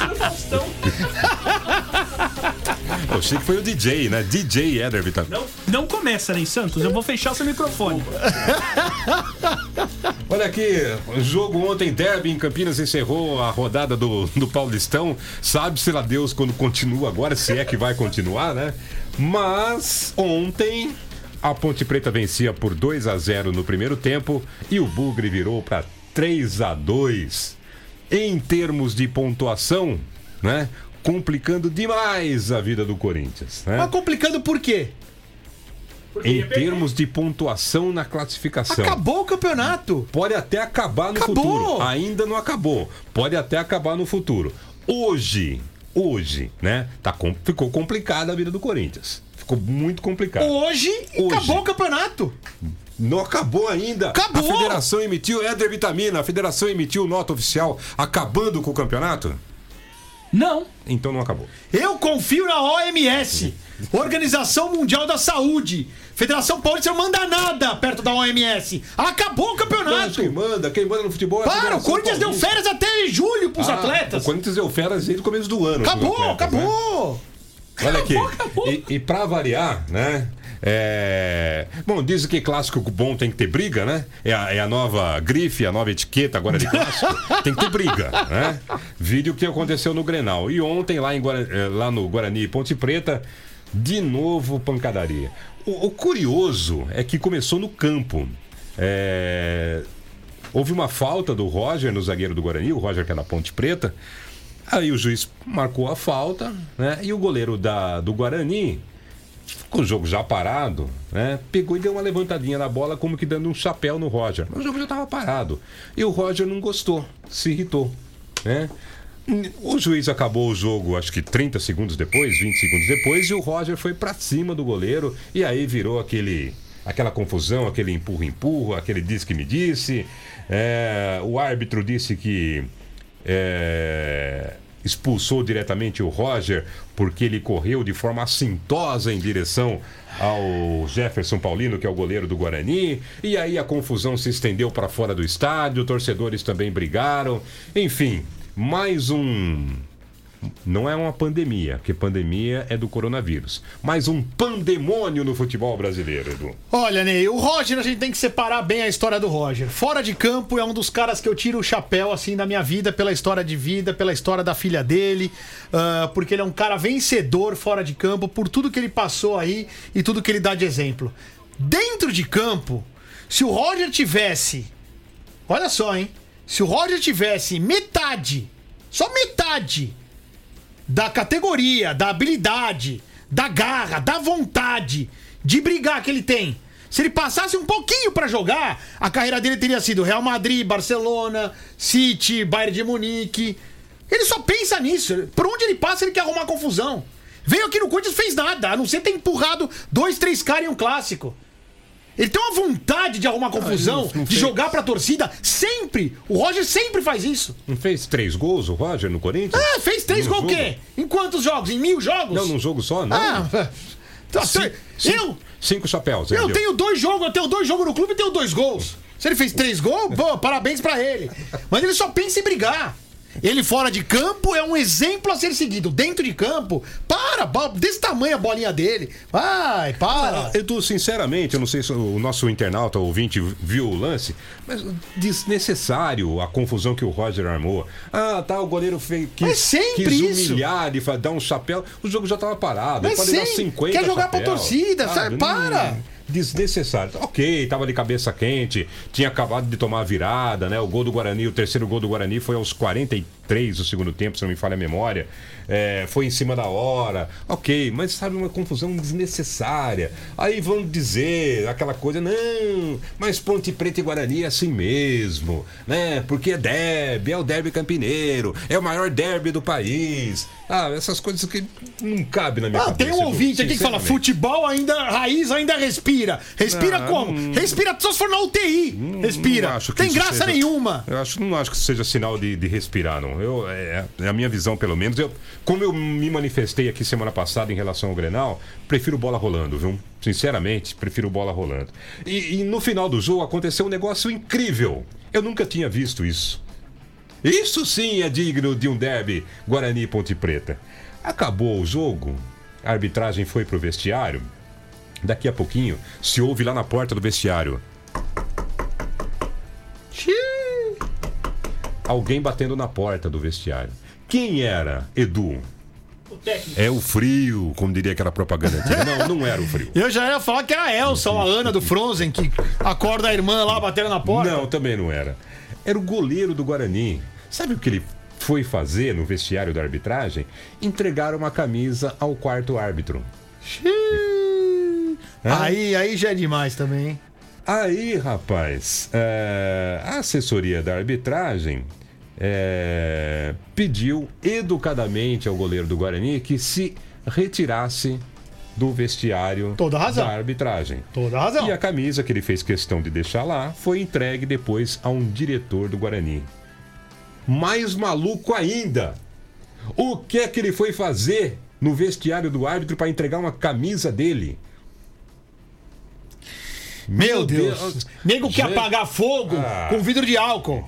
Eu achei que foi o DJ, né? DJ Éder Vitamina. Não, não começa, Ney Santos. Eu vou fechar o seu microfone. Olha aqui, o jogo ontem, Derby em Campinas encerrou a rodada do, do Paulistão. Sabe-se lá Deus quando continua agora, se é que vai continuar, né? Mas ontem a Ponte Preta vencia por 2 a 0 no primeiro tempo e o Bugre virou para 3 a 2. Em termos de pontuação, né? Complicando demais a vida do Corinthians, né? Mas complicando por quê? Em termos de pontuação na classificação. Acabou o campeonato. Pode até acabar no Acabou. futuro. Ainda não acabou. Pode até acabar no futuro. Hoje, hoje, né? Tá, ficou complicada a vida do Corinthians. Ficou muito complicado. Hoje, Hoje. acabou o campeonato. Não acabou ainda. Acabou. A federação emitiu, Éder Vitamina, a federação emitiu nota oficial acabando com o campeonato? Não. Então não acabou. Eu confio na OMS, Organização Mundial da Saúde. Federação Paulista não manda nada perto da OMS. Acabou o Mas campeonato. quem manda, quem manda no futebol é Para, o Corinthians deu férias até julho pros Ah, atletas. O Corinthians deu férias desde o começo do ano. Acabou, atletas, né? Olha aqui. E, e pra variar, né? É... Bom, dizem que clássico bom tem que ter briga, né? É a, é a nova grife, a nova etiqueta agora de clássico. tem que ter briga, né? Vídeo que aconteceu no Grenal. E ontem, lá, em Guara- eh, lá no Guarani Ponte Preta, de novo pancadaria. O, o curioso é que começou no campo. É, Houve uma falta do Roger no zagueiro do Guarani, o Roger que é na Ponte Preta. Aí o juiz marcou a falta, né? E o goleiro da, do Guarani, com o jogo já parado, né? Pegou e deu uma levantadinha na bola, como que dando um chapéu no Roger. Mas o jogo já estava parado. E o Roger não gostou, se irritou, né? O juiz acabou o jogo, acho que 30 segundos depois, 20 segundos depois, e o Roger foi pra cima do goleiro, e aí virou aquele aquela confusão, aquele empurra-empurra, aquele disse que me disse. É, o árbitro disse que é, expulsou diretamente o Roger porque ele correu de forma assintosa em direção ao Jefferson Paulino, que é o goleiro do Guarani, e aí a confusão se estendeu para fora do estádio, torcedores também brigaram, enfim, mais um não é uma pandemia, porque pandemia é do coronavírus, mas um pandemônio no futebol brasileiro, Edu. Olha, Ney, o Roger, a gente tem que separar bem a história do Roger. Fora de campo, é um dos caras que eu tiro o chapéu, assim, da minha vida, pela história de vida, pela história da filha dele, ah, porque ele é um cara vencedor fora de campo, por tudo que ele passou aí e tudo que ele dá de exemplo. Dentro de campo, se o Roger tivesse. Olha só, hein? Se o Roger tivesse metade, só metade da categoria, da habilidade, da garra, da vontade de brigar que ele tem. Se ele passasse um pouquinho pra jogar, a carreira dele teria sido Real Madrid, Barcelona, City, Bayern de Munique. Ele só pensa nisso. Por onde ele passa, ele quer arrumar confusão. Veio aqui no Corinthians fez nada, a não ser ter empurrado dois, três caras em um clássico. Ele tem uma vontade de arrumar confusão, não- não de fez. jogar pra torcida, sempre. O Roger sempre faz isso. Não fez três gols o Roger no Corinthians? Ah, fez três gols o quê? Em quantos jogos? Em mil jogos? Não, num jogo só, não. Ah, tá, Cin- eu, cinco, cinco chapéus. eu entendeu? tenho dois jogos, eu tenho dois jogos no clube e tenho dois gols. Se ele fez três gols, pô, parabéns pra ele. Mas ele só pensa em brigar. Ele fora de campo é um exemplo a ser seguido. Dentro de campo, para, desse tamanho a bolinha dele. Vai, para. Edu, sinceramente, eu não sei se o nosso internauta, ouvinte, viu o lance, mas desnecessário a confusão que o Roger armou. Ah, tá, o goleiro fez, quis, É sempre quis isso. humilhar e fa- dar um chapéu. O jogo já tava parado. Mas ele pode dar sempre. 50 Quer jogar pra chapéus, torcida, sabe? Para. Hum, Desnecessário. Ok, tava de cabeça quente, tinha acabado de tomar a virada, né? O gol do Guarani, o terceiro gol do Guarani foi aos 43 do segundo tempo, se não me falha a memória. É, foi em cima da hora. Ok, mas sabe, uma confusão desnecessária. Aí vão dizer aquela coisa, não, mas Ponte Preta e Guarani é assim mesmo, né? Porque é derby, é o derby campineiro, é o maior derby do país. Ah, essas coisas que não cabem na minha Ah, cabeça. tem um ouvinte aqui que fala: futebol ainda, raiz ainda respira. Respira Não, como? não- Respira só se for na UTI. respira. Não acho que Tem graça seja- nenhuma. Eu acho, não acho que seja sinal de, de respirar, não. Eu, é, é a minha visão, pelo menos. Eu, como eu me manifestei aqui semana passada em relação ao Grenal, prefiro bola rolando, viu? Sinceramente, prefiro bola rolando. E, e no final do jogo aconteceu um negócio incrível. Eu nunca tinha visto isso. Isso sim é digno de um derby Guarani Ponte Preta. Acabou o jogo, a arbitragem foi pro vestiário. Daqui a pouquinho se ouve lá na porta do vestiário. Alguém batendo na porta do vestiário. Quem era, Edu? O. É o frio, como diria aquela propaganda antiga. Não, não era o frio. Eu já ia falar que era a Elsa ou a Ana do Frozen que acorda a irmã lá batendo na porta. Não, também não era. Era o goleiro do Guarani. Sabe o que ele foi fazer no vestiário da arbitragem? Entregar uma camisa ao quarto árbitro. Xiii. Aí, aí já é demais também, hein? Aí, rapaz, é, a assessoria da arbitragem é, pediu educadamente ao goleiro do Guarani que se retirasse do vestiário da arbitragem. Toda razão. E a camisa que ele fez questão de deixar lá foi entregue depois a um diretor do Guarani. Mais maluco ainda! O que é que ele foi fazer no vestiário do árbitro para entregar uma camisa dele? Meu Deus. Deus. Nego quer Gente. apagar fogo Ah. com vidro de álcool.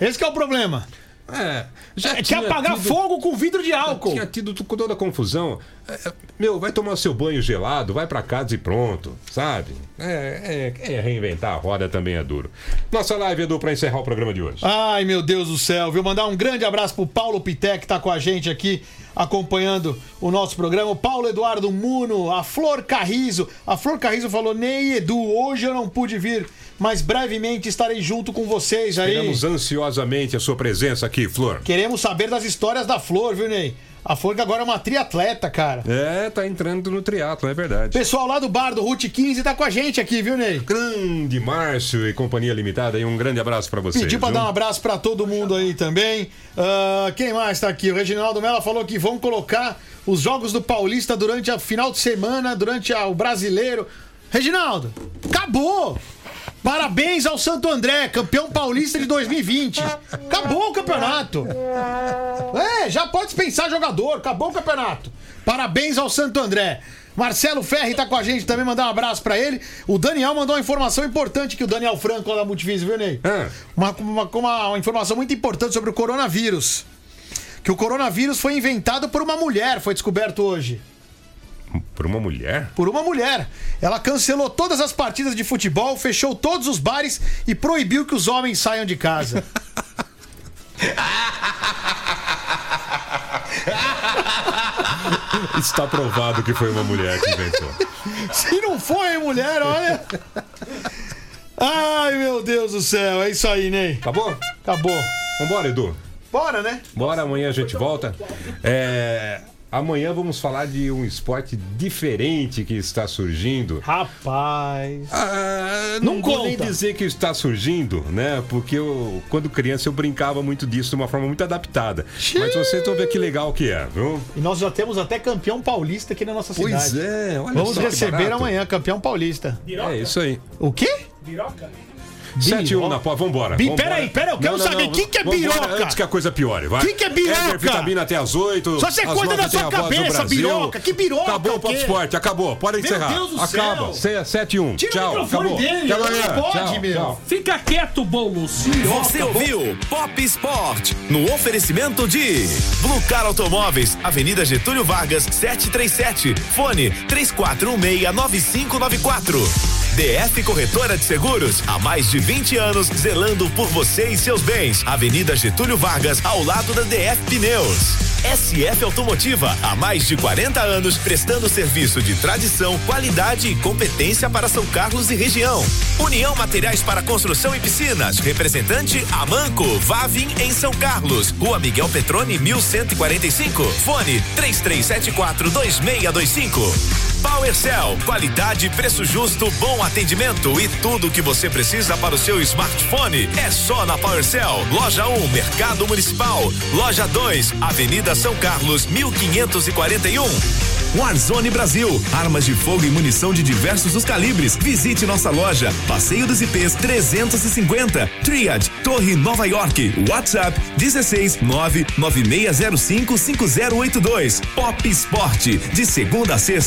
Esse que é o problema. É, já É, tinha quer apagar tido- fogo com vidro de álcool. Tinha tido toda a confusão. É, é, meu, vai tomar seu banho gelado, vai pra casa e pronto, sabe? É, é- é reinventar a roda também é duro. Nossa live, Edu, pra encerrar o programa de hoje. Ai, meu Deus do céu. Viu? Mandar um grande abraço pro Paulo Pité, que tá com a gente aqui, acompanhando o nosso programa. O Paulo Eduardo Muno, a Flor Carrizo. A Flor Carrizo falou: Ney Edu, hoje eu não pude vir, mas brevemente estarei junto com vocês aí. Esperamos ansiosamente a sua presença aqui, Flor. Queremos saber das histórias da Flor, viu, Ney? A Flor que agora é uma triatleta, cara. É, tá entrando no triatlo, é verdade. Pessoal lá do bar do Route 15 tá com a gente aqui, viu, Ney? Grande Márcio e Companhia Limitada, e um grande abraço pra vocês. Pediu pra dar um abraço pra todo mundo aí também. Ah, quem mais tá aqui? O Reginaldo Mello falou que vão colocar os jogos do Paulista durante a final de semana, durante a- o brasileiro. Reginaldo, acabou! Parabéns ao Santo André, campeão paulista de 2020. Acabou o campeonato. É, já pode dispensar jogador, acabou o campeonato. Parabéns ao Santo André. Marcelo Ferri tá com a gente também, mandar um abraço pra ele. O Daniel mandou uma informação importante que o Daniel Franco lá da Multivis, viu, Ney? Uma, uma, uma, uma informação muito importante sobre o coronavírus. Que o coronavírus foi inventado por uma mulher, foi descoberto hoje. Por uma mulher? Por uma mulher. Ela cancelou todas as partidas de futebol, fechou todos os bares e proibiu que os homens saiam de casa. Está provado que foi uma mulher que inventou. Se não foi mulher, olha. Ai, meu Deus do céu. É isso aí, Ney. Acabou? Acabou. Vambora, Edu. Bora, né? Bora, amanhã a gente volta. É, amanhã vamos falar de um esporte diferente que está surgindo. Rapaz. Ah, não, Não vou nem dizer que está surgindo, né? Porque eu, quando criança eu brincava muito disso de uma forma muito adaptada. Mas vocês vão ver que legal que é, viu? E nós já temos até campeão paulista aqui na nossa Pois cidade. é, olha Vamos receber amanhã campeão paulista. É isso aí. O quê? Biroca? 7-1 na pó, vambora. Bi- vambora. peraí, peraí, eu quero Não, não, saber, não, quem que é biroca? Antes que a coisa piore, vai. Quem que é biroca? Éder Vitamina até as 8. Só você às cuida da 9 tem sua cabeça, biroca. Que biroca, Acabou o o Pop quê? Esporte, acabou. Pode Meu encerrar. Deus do Acaba. céu. 7-1. Tira o Tchau, microfone acabou. dele, Até amanhã. pode, Tchau, meu. tchau. Fica quieto, Boulos. Você ouviu Pop Sport no oferecimento de Blue Car Automóveis, Avenida Getúlio Vargas, 737, fone 34169594. DF Corretora de Seguros, há mais de 20 anos zelando por você e seus bens. Avenida Getúlio Vargas, ao lado da DF Pneus. SF Automotiva, há mais de 40 anos prestando serviço de tradição, qualidade e competência para São Carlos e região. União Materiais para Construção e Piscinas, representante Amanco, Vavin em São Carlos, Rua Miguel Petrone 1145, fone 3374 2625. PowerCell, qualidade, preço justo, bom atendimento e tudo o que você precisa para o seu smartphone é só na PowerCell. Loja 1, Mercado Municipal. Loja 2, Avenida São Carlos, 1541. Warzone Brasil, armas de fogo e munição de diversos os calibres. Visite nossa loja, Passeio dos IPs 350, Triad, Torre Nova York, WhatsApp 16 99605 5082. Pop Esporte, de segunda a sexta,